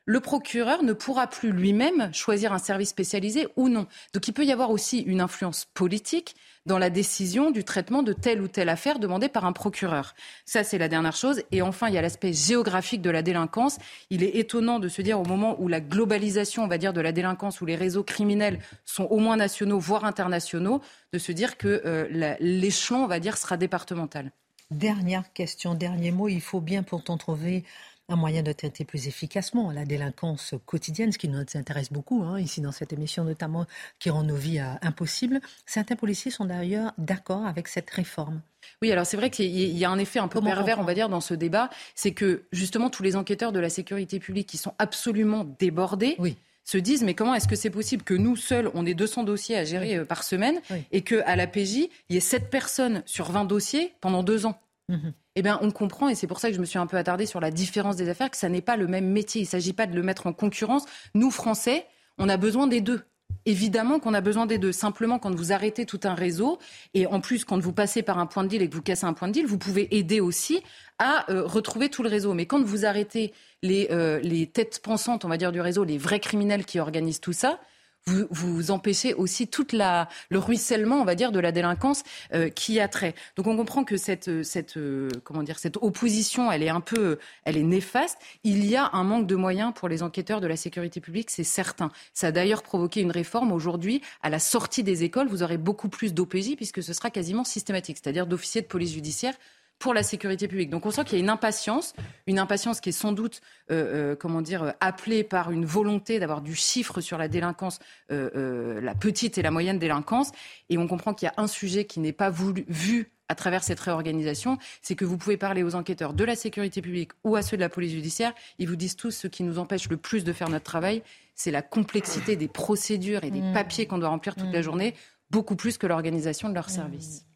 le procureur ne pourra plus lui-même choisir un service spécialisé ou non. Donc il peut y avoir aussi une influence politique dans la décision du traitement de telle ou telle affaire demandée par un procureur. Ça, c'est la dernière chose. Et enfin, il y a l'aspect géographique de la délinquance. Il est étonnant de se dire au moment où la globalisation, on va dire, de la délinquance, où les réseaux criminels sont au moins nationaux, voire internationaux, de se dire que euh, l'échelon, on va dire, sera départemental. Dernière question, dernier mot. Il faut bien pourtant trouver un moyen de traiter plus efficacement la délinquance quotidienne, ce qui nous intéresse beaucoup hein, ici dans cette émission notamment, qui rend nos vies euh, impossibles. Certains policiers sont d'ailleurs d'accord avec cette réforme. Oui, alors c'est vrai qu'il y a un effet un peu pervers, on va dire, dans ce débat, c'est que justement tous les enquêteurs de la sécurité publique qui sont absolument débordés. se disent mais comment est-ce que c'est possible que nous seuls on ait 200 dossiers à gérer euh, par semaine et que à la PJ il y ait 7 personnes sur 20 dossiers pendant deux ans? Mmh eh bien, on comprend, et c'est pour ça que je me suis un peu attardée sur la différence des affaires, que ça n'est pas le même métier. Il ne s'agit pas de le mettre en concurrence. Nous, Français, on a besoin des deux. Évidemment qu'on a besoin des deux. Simplement, quand vous arrêtez tout un réseau, et en plus, quand vous passez par un point de deal et que vous cassez un point de deal, vous pouvez aider aussi à euh, retrouver tout le réseau. Mais quand vous arrêtez les, euh, les têtes pensantes, on va dire, du réseau, les vrais criminels qui organisent tout ça, vous, vous empêchez aussi tout le ruissellement, on va dire, de la délinquance euh, qui a trait. Donc on comprend que cette, cette, euh, comment dire, cette opposition, elle est un peu, elle est néfaste. Il y a un manque de moyens pour les enquêteurs de la sécurité publique, c'est certain. Ça a d'ailleurs provoqué une réforme aujourd'hui. À la sortie des écoles, vous aurez beaucoup plus d'OPJ puisque ce sera quasiment systématique, c'est-à-dire d'officiers de police judiciaire pour la sécurité publique. Donc on sent qu'il y a une impatience, une impatience qui est sans doute, euh, euh, comment dire, appelée par une volonté d'avoir du chiffre sur la délinquance, euh, la petite et la moyenne délinquance. Et on comprend qu'il y a un sujet qui n'est pas voulu, vu à travers cette réorganisation, c'est que vous pouvez parler aux enquêteurs de la sécurité publique ou à ceux de la police judiciaire, ils vous disent tous ce qui nous empêche le plus de faire notre travail, c'est la complexité des procédures et des mmh. papiers qu'on doit remplir toute la mmh. journée beaucoup plus que l'organisation de leur service.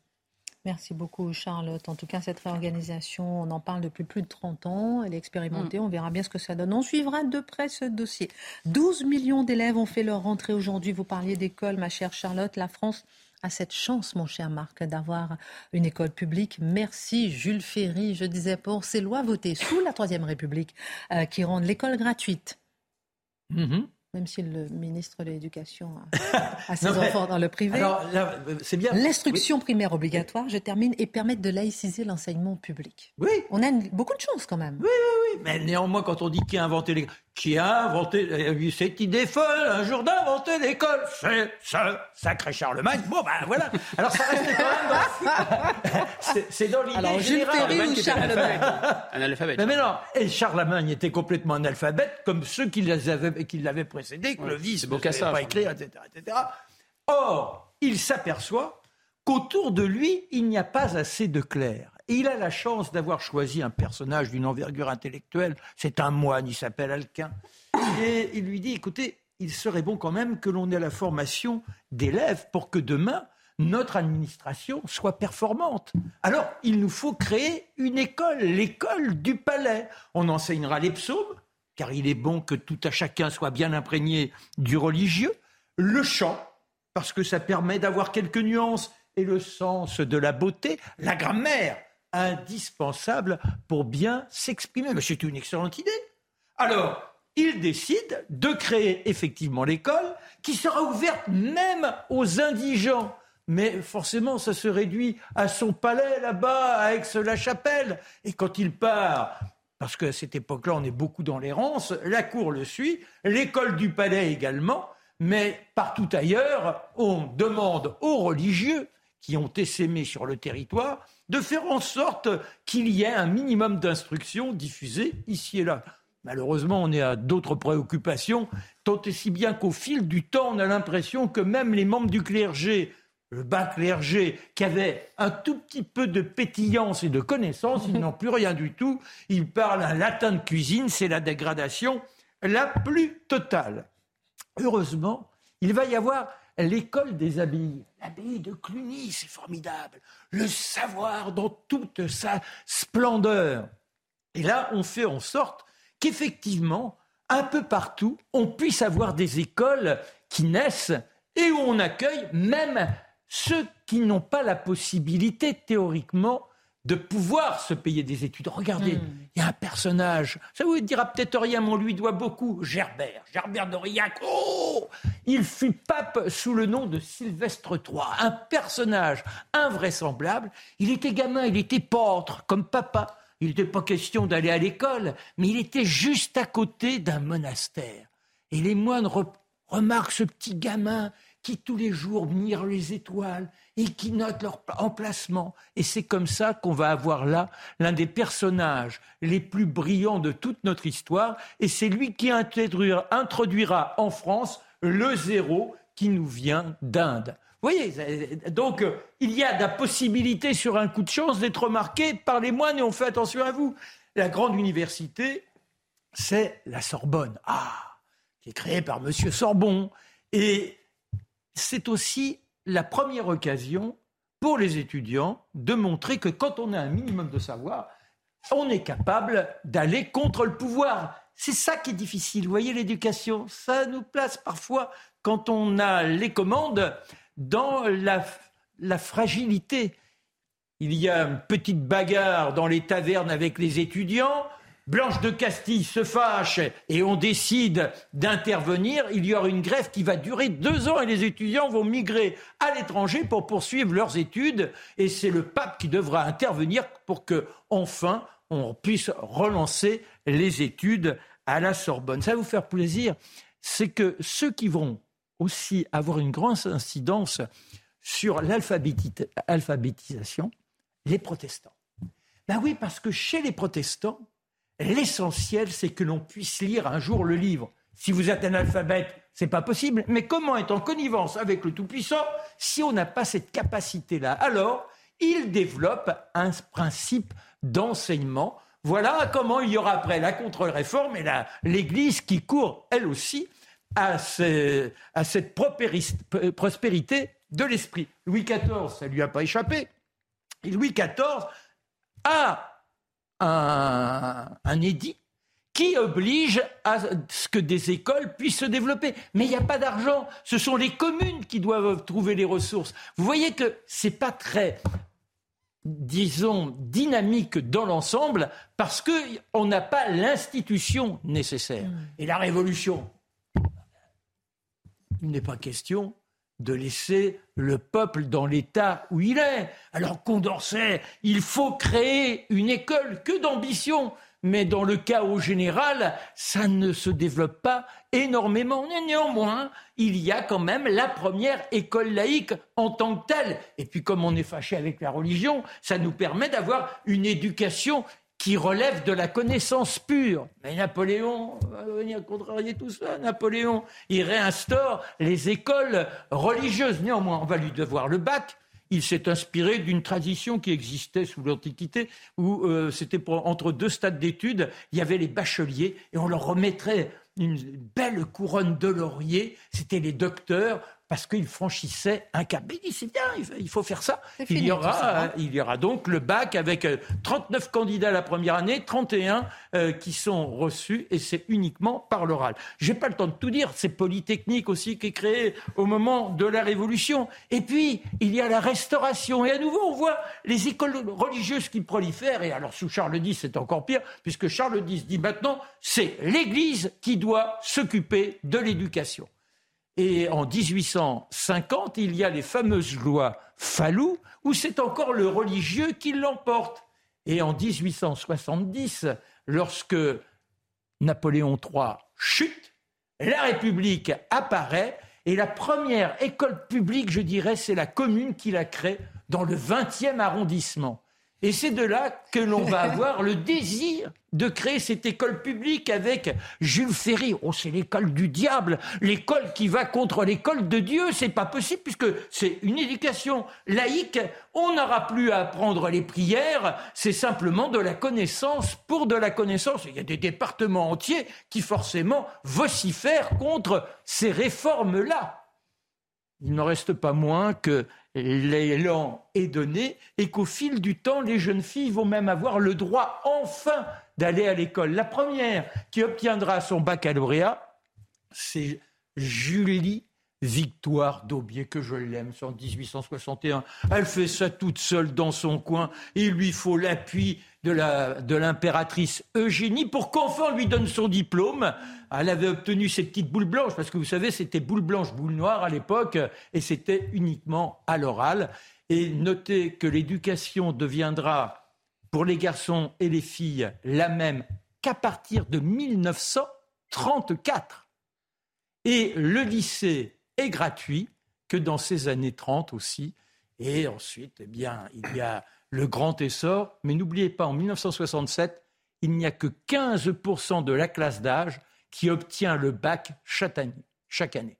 Merci beaucoup Charlotte. En tout cas, cette réorganisation, on en parle depuis plus de 30 ans. Elle est expérimentée. Mm. On verra bien ce que ça donne. On suivra de près ce dossier. 12 millions d'élèves ont fait leur rentrée aujourd'hui. Vous parliez d'école, ma chère Charlotte. La France a cette chance, mon cher Marc, d'avoir une école publique. Merci Jules Ferry, je disais, pour ces lois votées sous la Troisième République euh, qui rendent l'école gratuite. Mm-hmm même si le ministre de l'Éducation a, ses enfants dans le privé. c'est bien. L'instruction primaire obligatoire, je termine, et permettre de laïciser l'enseignement public. Oui. On a beaucoup de chance quand même. Oui, oui, oui. Mais néanmoins, quand on dit qui a inventé les qui a inventé euh, cette idée folle un jour d'inventer l'école C'est ce sacré Charlemagne. Bon, ben voilà. Alors ça restait quand même dans C'est dans l'idée Alors, Jules Ferry ou Charlemagne Un alphabet. Mais, mais, non, et Charlemagne était complètement un alphabète, comme ceux qui l'avaient qui précédé, que le vice ne savait pas écrire, etc., etc. Or, il s'aperçoit qu'autour de lui, il n'y a pas assez de clercs. Il a la chance d'avoir choisi un personnage d'une envergure intellectuelle. C'est un moine, il s'appelle Alquin. Et il lui dit, écoutez, il serait bon quand même que l'on ait la formation d'élèves pour que demain, notre administration soit performante. Alors, il nous faut créer une école, l'école du palais. On enseignera les psaumes, car il est bon que tout à chacun soit bien imprégné du religieux, le chant, parce que ça permet d'avoir quelques nuances et le sens de la beauté, la grammaire, indispensable pour bien s'exprimer. C'est une excellente idée. Alors, il décide de créer effectivement l'école qui sera ouverte même aux indigents. Mais forcément, ça se réduit à son palais là-bas, à Aix-la-Chapelle. Et quand il part, parce qu'à cette époque-là, on est beaucoup dans l'errance, la cour le suit, l'école du palais également, mais partout ailleurs, on demande aux religieux qui ont essaimé sur le territoire de faire en sorte qu'il y ait un minimum d'instruction diffusée ici et là. Malheureusement, on est à d'autres préoccupations, tant et si bien qu'au fil du temps, on a l'impression que même les membres du clergé, le bas clergé, qui avaient un tout petit peu de pétillance et de connaissance, ils n'ont plus rien du tout. Ils parlent un latin de cuisine, c'est la dégradation la plus totale. Heureusement, il va y avoir l'école des abbayes. L'abbaye de Cluny, c'est formidable. Le savoir dans toute sa splendeur. Et là, on fait en sorte qu'effectivement, un peu partout, on puisse avoir des écoles qui naissent et où on accueille même ceux qui n'ont pas la possibilité théoriquement de pouvoir se payer des études. Regardez, hmm. il y a un personnage, ça vous dira peut-être rien, mais on lui doit beaucoup, Gerbert, Gerbert d'Aurillac. Oh Il fut pape sous le nom de Sylvestre III, un personnage invraisemblable. Il était gamin, il était pâtre, comme papa. Il n'était pas question d'aller à l'école, mais il était juste à côté d'un monastère. Et les moines remarquent ce petit gamin qui tous les jours mirent les étoiles et qui notent leur emplacement. Et c'est comme ça qu'on va avoir là l'un des personnages les plus brillants de toute notre histoire. Et c'est lui qui introduira en France le zéro qui nous vient d'Inde. Vous voyez, donc il y a la possibilité sur un coup de chance d'être remarqué par les moines et on fait attention à vous. La grande université, c'est la Sorbonne. Ah, qui est créée par M. Sorbon. Et c'est aussi la première occasion pour les étudiants de montrer que quand on a un minimum de savoir, on est capable d'aller contre le pouvoir. C'est ça qui est difficile. Vous voyez, l'éducation, ça nous place parfois, quand on a les commandes, dans la, la fragilité. Il y a une petite bagarre dans les tavernes avec les étudiants. Blanche de Castille se fâche et on décide d'intervenir, il y aura une grève qui va durer deux ans et les étudiants vont migrer à l'étranger pour poursuivre leurs études et c'est le pape qui devra intervenir pour que enfin on puisse relancer les études à la Sorbonne. Ça va vous faire plaisir, c'est que ceux qui vont aussi avoir une grande incidence sur l'alphabétisation, les protestants. Ben oui, parce que chez les protestants, L'essentiel, c'est que l'on puisse lire un jour le livre. Si vous êtes un alphabète, c'est pas possible. Mais comment être en connivence avec le Tout-Puissant si on n'a pas cette capacité-là? Alors, il développe un principe d'enseignement. Voilà comment il y aura après la contre-réforme et l'Église qui court, elle aussi, à, cette prospérité de l'esprit. Louis XIV, ça lui a pas échappé. Louis XIV a un, un édit qui oblige à ce que des écoles puissent se développer. Mais il n'y a pas d'argent. Ce sont les communes qui doivent trouver les ressources. Vous voyez que c'est pas très disons, dynamique dans l'ensemble parce qu'on n'a pas l'institution nécessaire. Mmh. Et la révolution, il n'est pas question de laisser le peuple dans l'état où il est. Alors Condorcet, il faut créer une école que d'ambition mais dans le au général, ça ne se développe pas énormément. Néanmoins, il y a quand même la première école laïque en tant que telle. Et puis comme on est fâché avec la religion, ça nous permet d'avoir une éducation qui relève de la connaissance pure. Mais Napoléon va venir contrarier tout ça. Napoléon, il réinstaure les écoles religieuses. Néanmoins, on va lui devoir le bac il s'est inspiré d'une tradition qui existait sous l'Antiquité, où euh, c'était entre deux stades d'études, il y avait les bacheliers, et on leur remettrait une belle couronne de laurier, c'était les docteurs, parce qu'il franchissait un cap. Mais il dit, c'est bien, il faut faire ça. Il y, aura, hein. il y aura donc le bac avec 39 euh, candidats la première année, 31 euh, qui sont reçus, et c'est uniquement par l'oral. J'ai pas le temps de tout dire, c'est Polytechnique aussi qui est créé au moment de la Révolution. Et puis, il y a la Restauration. Et à nouveau, on voit les écoles religieuses qui prolifèrent. Et alors, sous Charles X, c'est encore pire, puisque Charles X dit maintenant, c'est l'Église qui doit s'occuper de l'éducation. Et en 1850, il y a les fameuses lois Fallou, où c'est encore le religieux qui l'emporte. Et en 1870, lorsque Napoléon III chute, la République apparaît et la première école publique, je dirais, c'est la commune qui la crée dans le 20e arrondissement. Et c'est de là que l'on va avoir le désir de créer cette école publique avec Jules Ferry. Oh, c'est l'école du diable, l'école qui va contre l'école de Dieu. C'est pas possible puisque c'est une éducation laïque. On n'aura plus à apprendre les prières. C'est simplement de la connaissance pour de la connaissance. Il y a des départements entiers qui forcément vocifèrent contre ces réformes-là. Il n'en reste pas moins que l'élan est donné et qu'au fil du temps, les jeunes filles vont même avoir le droit enfin d'aller à l'école. La première qui obtiendra son baccalauréat, c'est Julie Victoire d'Aubier, que je l'aime, en 1861. Elle fait ça toute seule dans son coin. Il lui faut l'appui de l'impératrice Eugénie pour qu'enfin lui donne son diplôme. Elle avait obtenu ses petites boules blanches, parce que vous savez, c'était boule blanche, boule noire à l'époque, et c'était uniquement à l'oral. Et notez que l'éducation deviendra, pour les garçons et les filles, la même qu'à partir de 1934. Et le lycée est gratuit que dans ces années 30 aussi. Et ensuite, eh bien, il y a le grand essor. Mais n'oubliez pas, en 1967, il n'y a que 15% de la classe d'âge qui obtient le bac chaque année. Chaque année.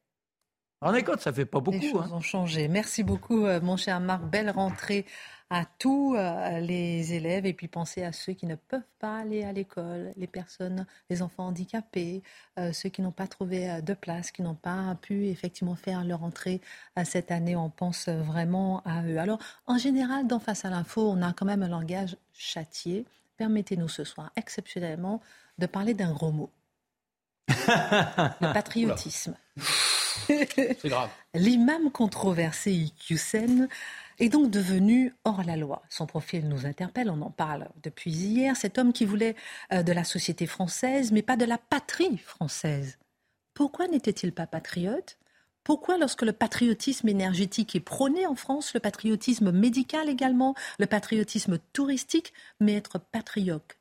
En écoute, ça fait pas beaucoup. Les choses hein. ont changé. Merci beaucoup, euh, mon cher Marc. Belle rentrée à tous euh, les élèves et puis penser à ceux qui ne peuvent pas aller à l'école, les personnes, les enfants handicapés, euh, ceux qui n'ont pas trouvé euh, de place, qui n'ont pas pu effectivement faire leur entrée cette année. On pense vraiment à eux. Alors, en général, dans Face à l'info, on a quand même un langage châtié. Permettez-nous ce soir, exceptionnellement, de parler d'un gros mot. le patriotisme. C'est grave. L'imam controversé Iqiyoussen est donc devenu hors la loi. Son profil nous interpelle, on en parle depuis hier. Cet homme qui voulait euh, de la société française, mais pas de la patrie française. Pourquoi n'était-il pas patriote? Pourquoi, lorsque le patriotisme énergétique est prôné en France, le patriotisme médical également, le patriotisme touristique, mais être patriote,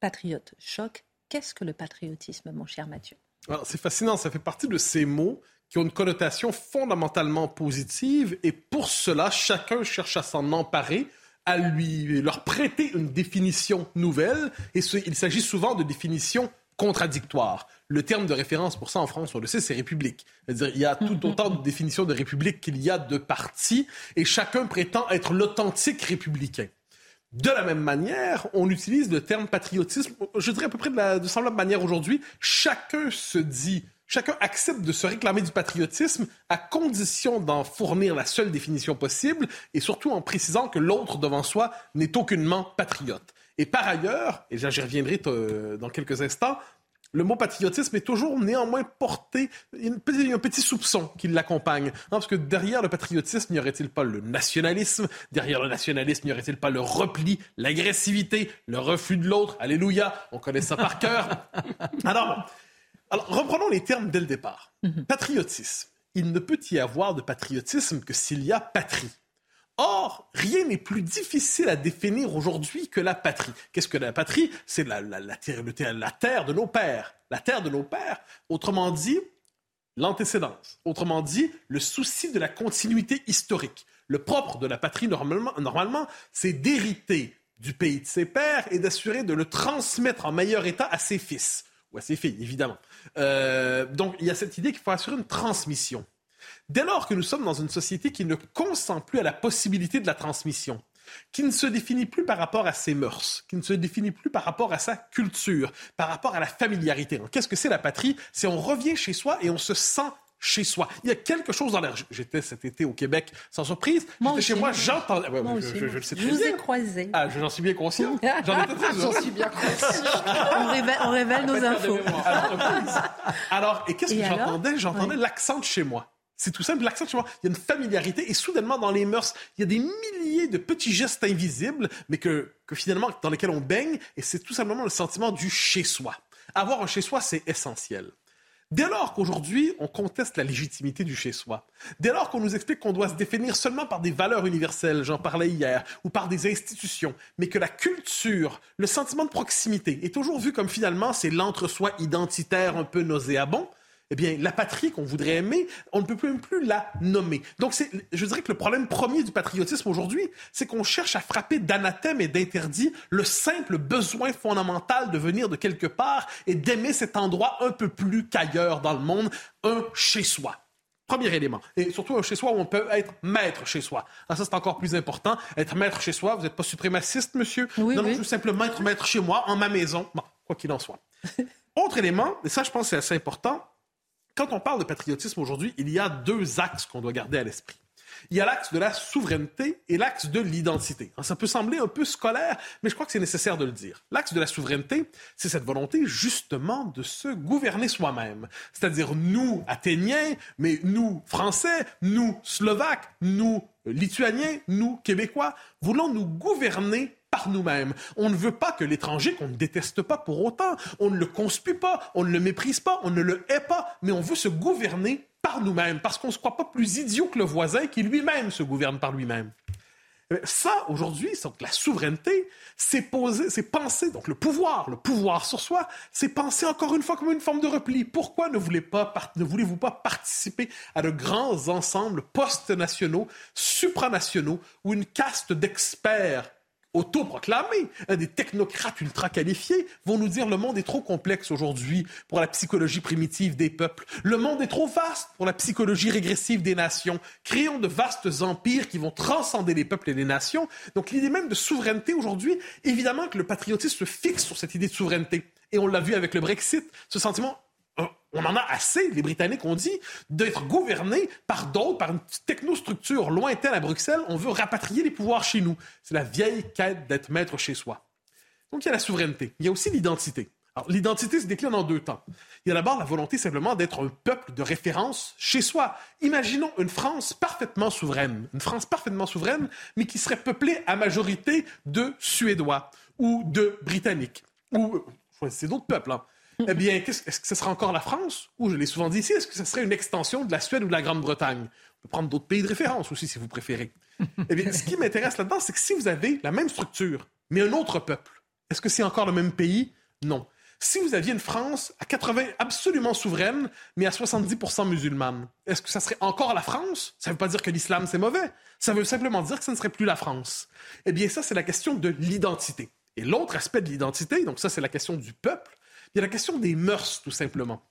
patriote choc, qu'est-ce que le patriotisme, mon cher Mathieu? C'est fascinant, ça fait partie de ces mots qui ont une connotation fondamentalement positive et pour cela, chacun cherche à s'en emparer à lui leur prêter une définition nouvelle et il s'agit souvent de définitions contradictoires. Le terme de référence pour ça en France, on le sait, c'est république. C'est-à-dire, il y a tout mm-hmm. autant de définitions de république qu'il y a de partis et chacun prétend être l'authentique républicain. De la même manière, on utilise le terme patriotisme, je dirais à peu près de, la, de semblable manière aujourd'hui. Chacun se dit Chacun accepte de se réclamer du patriotisme à condition d'en fournir la seule définition possible et surtout en précisant que l'autre devant soi n'est aucunement patriote. Et par ailleurs, et j'y reviendrai euh, dans quelques instants, le mot patriotisme est toujours néanmoins porté, il y a un petit soupçon qui l'accompagne. Parce que derrière le patriotisme, n'y aurait-il pas le nationalisme? Derrière le nationalisme, n'y aurait-il pas le repli, l'agressivité, le refus de l'autre? Alléluia, on connaît ça par cœur. Alors, alors, reprenons les termes dès le départ. Mhm. Patriotisme. Il ne peut y avoir de patriotisme que s'il y a patrie. Or, rien n'est plus difficile à définir aujourd'hui que la patrie. Qu'est-ce que la patrie? C'est la, terre, la terre de nos pères. La terre de nos pères, autrement dit, l'antécédence. Autrement dit, le souci de la continuité historique. Le propre de la patrie, normalement, normalement c'est d'hériter du pays de ses pères et d'assurer de le transmettre en meilleur état à ses fils ou à ses filles, évidemment. Euh, donc, il y a cette idée qu'il faut assurer une transmission. Dès lors que nous sommes dans une société qui ne consent plus à la possibilité de la transmission, qui ne se définit plus par rapport à ses mœurs, qui ne se définit plus par rapport à sa culture, par rapport à la familiarité. Qu'est-ce que c'est la patrie? C'est on revient chez soi et on se sent chez soi. Il y a quelque chose dans l'air. J'étais cet été au Québec, sans surprise. J'étais chez moi, j'entendais. je, le sais très vous ai croisé. Ah, j'en suis bien conscient. J'en suis bien conscient. on révèle, nos infos. Alors, et qu'est-ce que j'entendais? J'entendais l'accent de chez moi. C'est tout simple, l'accent, tu vois, il y a une familiarité et soudainement dans les mœurs, il y a des milliers de petits gestes invisibles, mais que, que finalement, dans lesquels on baigne, et c'est tout simplement le sentiment du chez-soi. Avoir un chez-soi, c'est essentiel. Dès lors qu'aujourd'hui, on conteste la légitimité du chez-soi, dès lors qu'on nous explique qu'on doit se définir seulement par des valeurs universelles, j'en parlais hier, ou par des institutions, mais que la culture, le sentiment de proximité est toujours vu comme finalement c'est l'entre-soi identitaire un peu nauséabond, eh bien, la patrie qu'on voudrait aimer, on ne peut même plus la nommer. Donc, je dirais que le problème premier du patriotisme aujourd'hui, c'est qu'on cherche à frapper d'anathème et d'interdit le simple besoin fondamental de venir de quelque part et d'aimer cet endroit un peu plus qu'ailleurs dans le monde, un chez-soi. Premier élément. Et surtout un chez-soi où on peut être maître chez soi. Ah, ça, c'est encore plus important. Être maître chez soi, vous n'êtes pas suprémaciste, monsieur? Oui, non, non, je veux simplement être maître chez moi, en ma maison. Bon, quoi qu'il en soit. Autre élément, et ça, je pense que c'est assez important, quand on parle de patriotisme aujourd'hui, il y a deux axes qu'on doit garder à l'esprit. Il y a l'axe de la souveraineté et l'axe de l'identité. Ça peut sembler un peu scolaire, mais je crois que c'est nécessaire de le dire. L'axe de la souveraineté, c'est cette volonté justement de se gouverner soi-même. C'est-à-dire nous, Athéniens, mais nous, Français, nous, Slovaques, nous, Lituaniens, nous, Québécois, voulons nous gouverner par nous-mêmes. On ne veut pas que l'étranger, qu'on ne déteste pas pour autant, on ne le conspue pas, on ne le méprise pas, on ne le hait pas, mais on veut se gouverner par nous-mêmes, parce qu'on ne se croit pas plus idiot que le voisin qui lui-même se gouverne par lui-même. Ça, aujourd'hui, la souveraineté, c'est poser, c'est penser, donc le pouvoir, le pouvoir sur soi, c'est penser encore une fois comme une forme de repli. Pourquoi ne voulez-vous pas, ne voulez-vous pas participer à de grands ensembles post-nationaux, supranationaux, où une caste d'experts autoproclamés, des technocrates ultra qualifiés, vont nous dire le monde est trop complexe aujourd'hui pour la psychologie primitive des peuples. Le monde est trop vaste pour la psychologie régressive des nations. Créons de vastes empires qui vont transcender les peuples et les nations. Donc l'idée même de souveraineté aujourd'hui, évidemment que le patriotisme se fixe sur cette idée de souveraineté. Et on l'a vu avec le Brexit, ce sentiment on en a assez, les Britanniques ont dit, d'être gouvernés par d'autres, par une technostructure lointaine à Bruxelles. On veut rapatrier les pouvoirs chez nous. C'est la vieille quête d'être maître chez soi. Donc il y a la souveraineté. Il y a aussi l'identité. L'identité se décline en deux temps. Il y a d'abord la volonté simplement d'être un peuple de référence chez soi. Imaginons une France parfaitement souveraine, une France parfaitement souveraine, mais qui serait peuplée à majorité de Suédois ou de Britanniques ou c'est d'autres peuples. Hein eh bien, est-ce que ce sera encore la France? Ou, je l'ai souvent dit ici, est-ce que ce serait une extension de la Suède ou de la Grande-Bretagne? On peut prendre d'autres pays de référence aussi, si vous préférez. eh bien, ce qui m'intéresse là-dedans, c'est que si vous avez la même structure, mais un autre peuple, est-ce que c'est encore le même pays? Non. Si vous aviez une France à 80% absolument souveraine, mais à 70% musulmane, est-ce que ça serait encore la France? Ça ne veut pas dire que l'islam c'est mauvais. Ça veut simplement dire que ce ne serait plus la France. Eh bien, ça, c'est la question de l'identité. Et l'autre aspect de l'identité, donc ça, c'est la question du peuple, il y a la question des mœurs, tout simplement.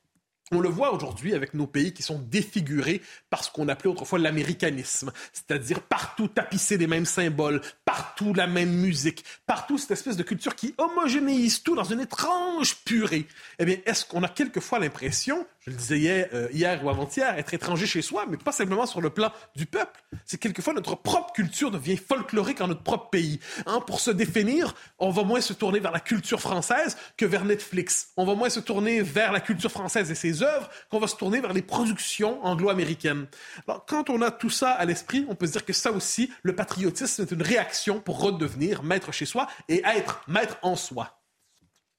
On le voit aujourd'hui avec nos pays qui sont défigurés par ce qu'on appelait autrefois l'américanisme, c'est-à-dire partout tapissé des mêmes symboles, partout la même musique, partout cette espèce de culture qui homogénéise tout dans une étrange purée. Eh bien, est-ce qu'on a quelquefois l'impression, je le disais hier, euh, hier ou avant-hier, être étranger chez soi, mais pas simplement sur le plan du peuple. C'est quelquefois notre propre culture devient folklorique en notre propre pays. Hein, pour se définir, on va moins se tourner vers la culture française que vers Netflix. On va moins se tourner vers la culture française et ses œuvres qu'on va se tourner vers les productions anglo-américaines. Quand on a tout ça à l'esprit, on peut se dire que ça aussi, le patriotisme est une réaction pour redevenir maître chez soi et être maître en soi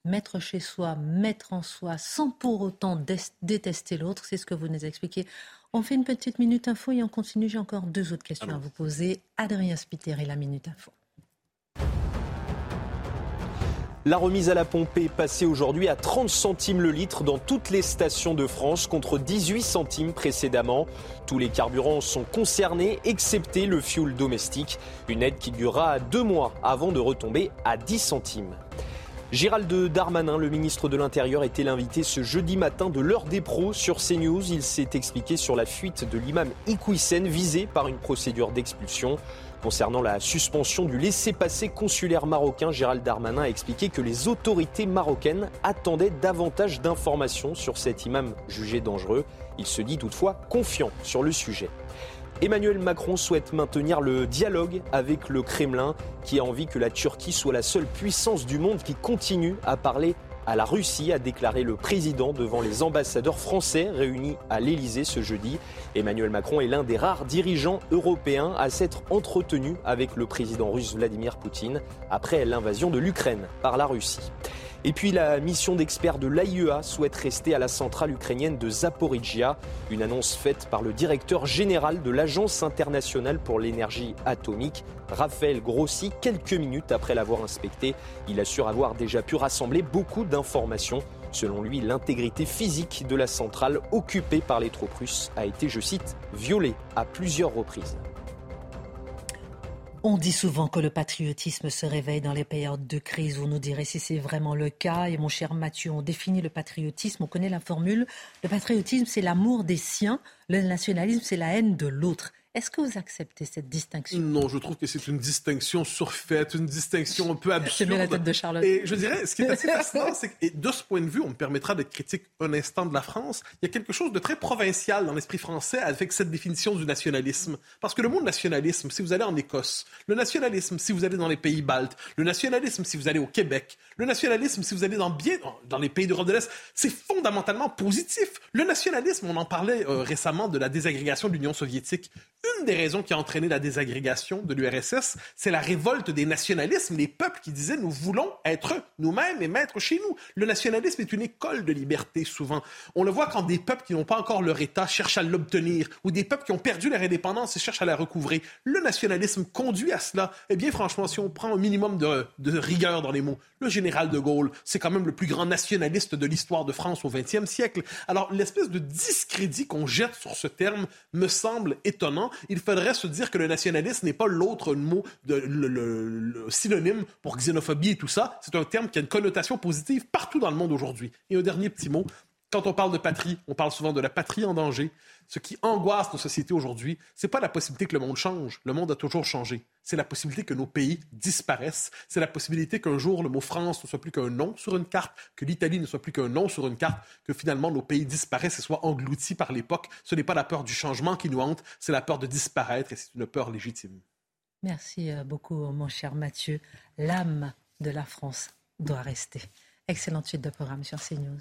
mettre chez soi, mettre en soi, sans pour autant détester l'autre. C'est ce que vous nous expliquez. On fait une petite minute info et on continue. J'ai encore deux autres questions à vous poser. Adrien Spiteri, la minute info. La remise à la pompe est passée aujourd'hui à 30 centimes le litre dans toutes les stations de France contre 18 centimes précédemment. Tous les carburants sont concernés, excepté le fuel domestique. Une aide qui durera deux mois avant de retomber à 10 centimes. Gérald Darmanin, le ministre de l'Intérieur, était l'invité ce jeudi matin de l'heure des pros sur CNews. Il s'est expliqué sur la fuite de l'imam Iqwisen visé par une procédure d'expulsion. Concernant la suspension du laissez-passer consulaire marocain, Gérald Darmanin a expliqué que les autorités marocaines attendaient davantage d'informations sur cet imam jugé dangereux. Il se dit toutefois confiant sur le sujet. Emmanuel Macron souhaite maintenir le dialogue avec le Kremlin, qui a envie que la Turquie soit la seule puissance du monde qui continue à parler à la Russie, a déclaré le président devant les ambassadeurs français réunis à l'Élysée ce jeudi. Emmanuel Macron est l'un des rares dirigeants européens à s'être entretenu avec le président russe Vladimir Poutine après l'invasion de l'Ukraine par la Russie. Et puis la mission d'experts de l'AIEA souhaite rester à la centrale ukrainienne de Zaporizhia. Une annonce faite par le directeur général de l'Agence internationale pour l'énergie atomique, Raphaël Grossi, quelques minutes après l'avoir inspecté. Il assure avoir déjà pu rassembler beaucoup d'informations. Selon lui, l'intégrité physique de la centrale occupée par les troupes russes a été, je cite, violée à plusieurs reprises. On dit souvent que le patriotisme se réveille dans les périodes de crise. Vous nous direz si c'est vraiment le cas. Et mon cher Mathieu, on définit le patriotisme, on connaît la formule. Le patriotisme, c'est l'amour des siens. Le nationalisme, c'est la haine de l'autre. Est-ce que vous acceptez cette distinction? Non, je trouve que c'est une distinction surfaite, une distinction un peu absurde. La tête de Charlotte. Et je dirais, ce qui est assez fascinant, c'est que de ce point de vue, on me permettra d'être critique un instant de la France. Il y a quelque chose de très provincial dans l'esprit français avec cette définition du nationalisme. Parce que le mot nationalisme, si vous allez en Écosse, le nationalisme, si vous allez dans les pays baltes, le nationalisme, si vous allez au Québec, le nationalisme, si vous allez dans bien dans les pays d'Europe de l'Est, c'est fondamentalement positif. Le nationalisme, on en parlait euh, récemment de la désagrégation de l'Union soviétique une des raisons qui a entraîné la désagrégation de l'URSS, c'est la révolte des nationalismes, les peuples qui disaient nous voulons être nous-mêmes et mettre chez nous. Le nationalisme est une école de liberté souvent. On le voit quand des peuples qui n'ont pas encore leur État cherchent à l'obtenir, ou des peuples qui ont perdu leur indépendance et cherchent à la recouvrer. Le nationalisme conduit à cela. Eh bien, franchement, si on prend un minimum de, rigueur dans les mots, le général de Gaulle, c'est quand même le plus grand nationaliste de l'histoire de France au XXe siècle. Alors, l'espèce de discrédit qu'on jette sur ce terme me semble étonnant il faudrait se dire que le nationalisme n'est pas l'autre mot, de, le, synonyme pour xénophobie et tout ça. C'est un terme qui a une connotation positive partout dans le monde aujourd'hui. Et un dernier petit mot. Quand on parle de patrie, on parle souvent de la patrie en danger. Ce qui angoisse nos sociétés aujourd'hui, c'est pas la possibilité que le monde change. Le monde a toujours changé. C'est la possibilité que nos pays disparaissent. C'est la possibilité qu'un jour le mot France ne soit plus qu'un nom sur une carte, que l'Italie ne soit plus qu'un nom sur une carte, que finalement nos pays disparaissent et soient engloutis par l'époque. Ce n'est pas la peur du changement qui nous hante, c'est la peur de disparaître et c'est une peur légitime. Merci euh, beaucoup, mon cher Mathieu. L'âme de la France doit rester. Excellente suite de programme sur CNews.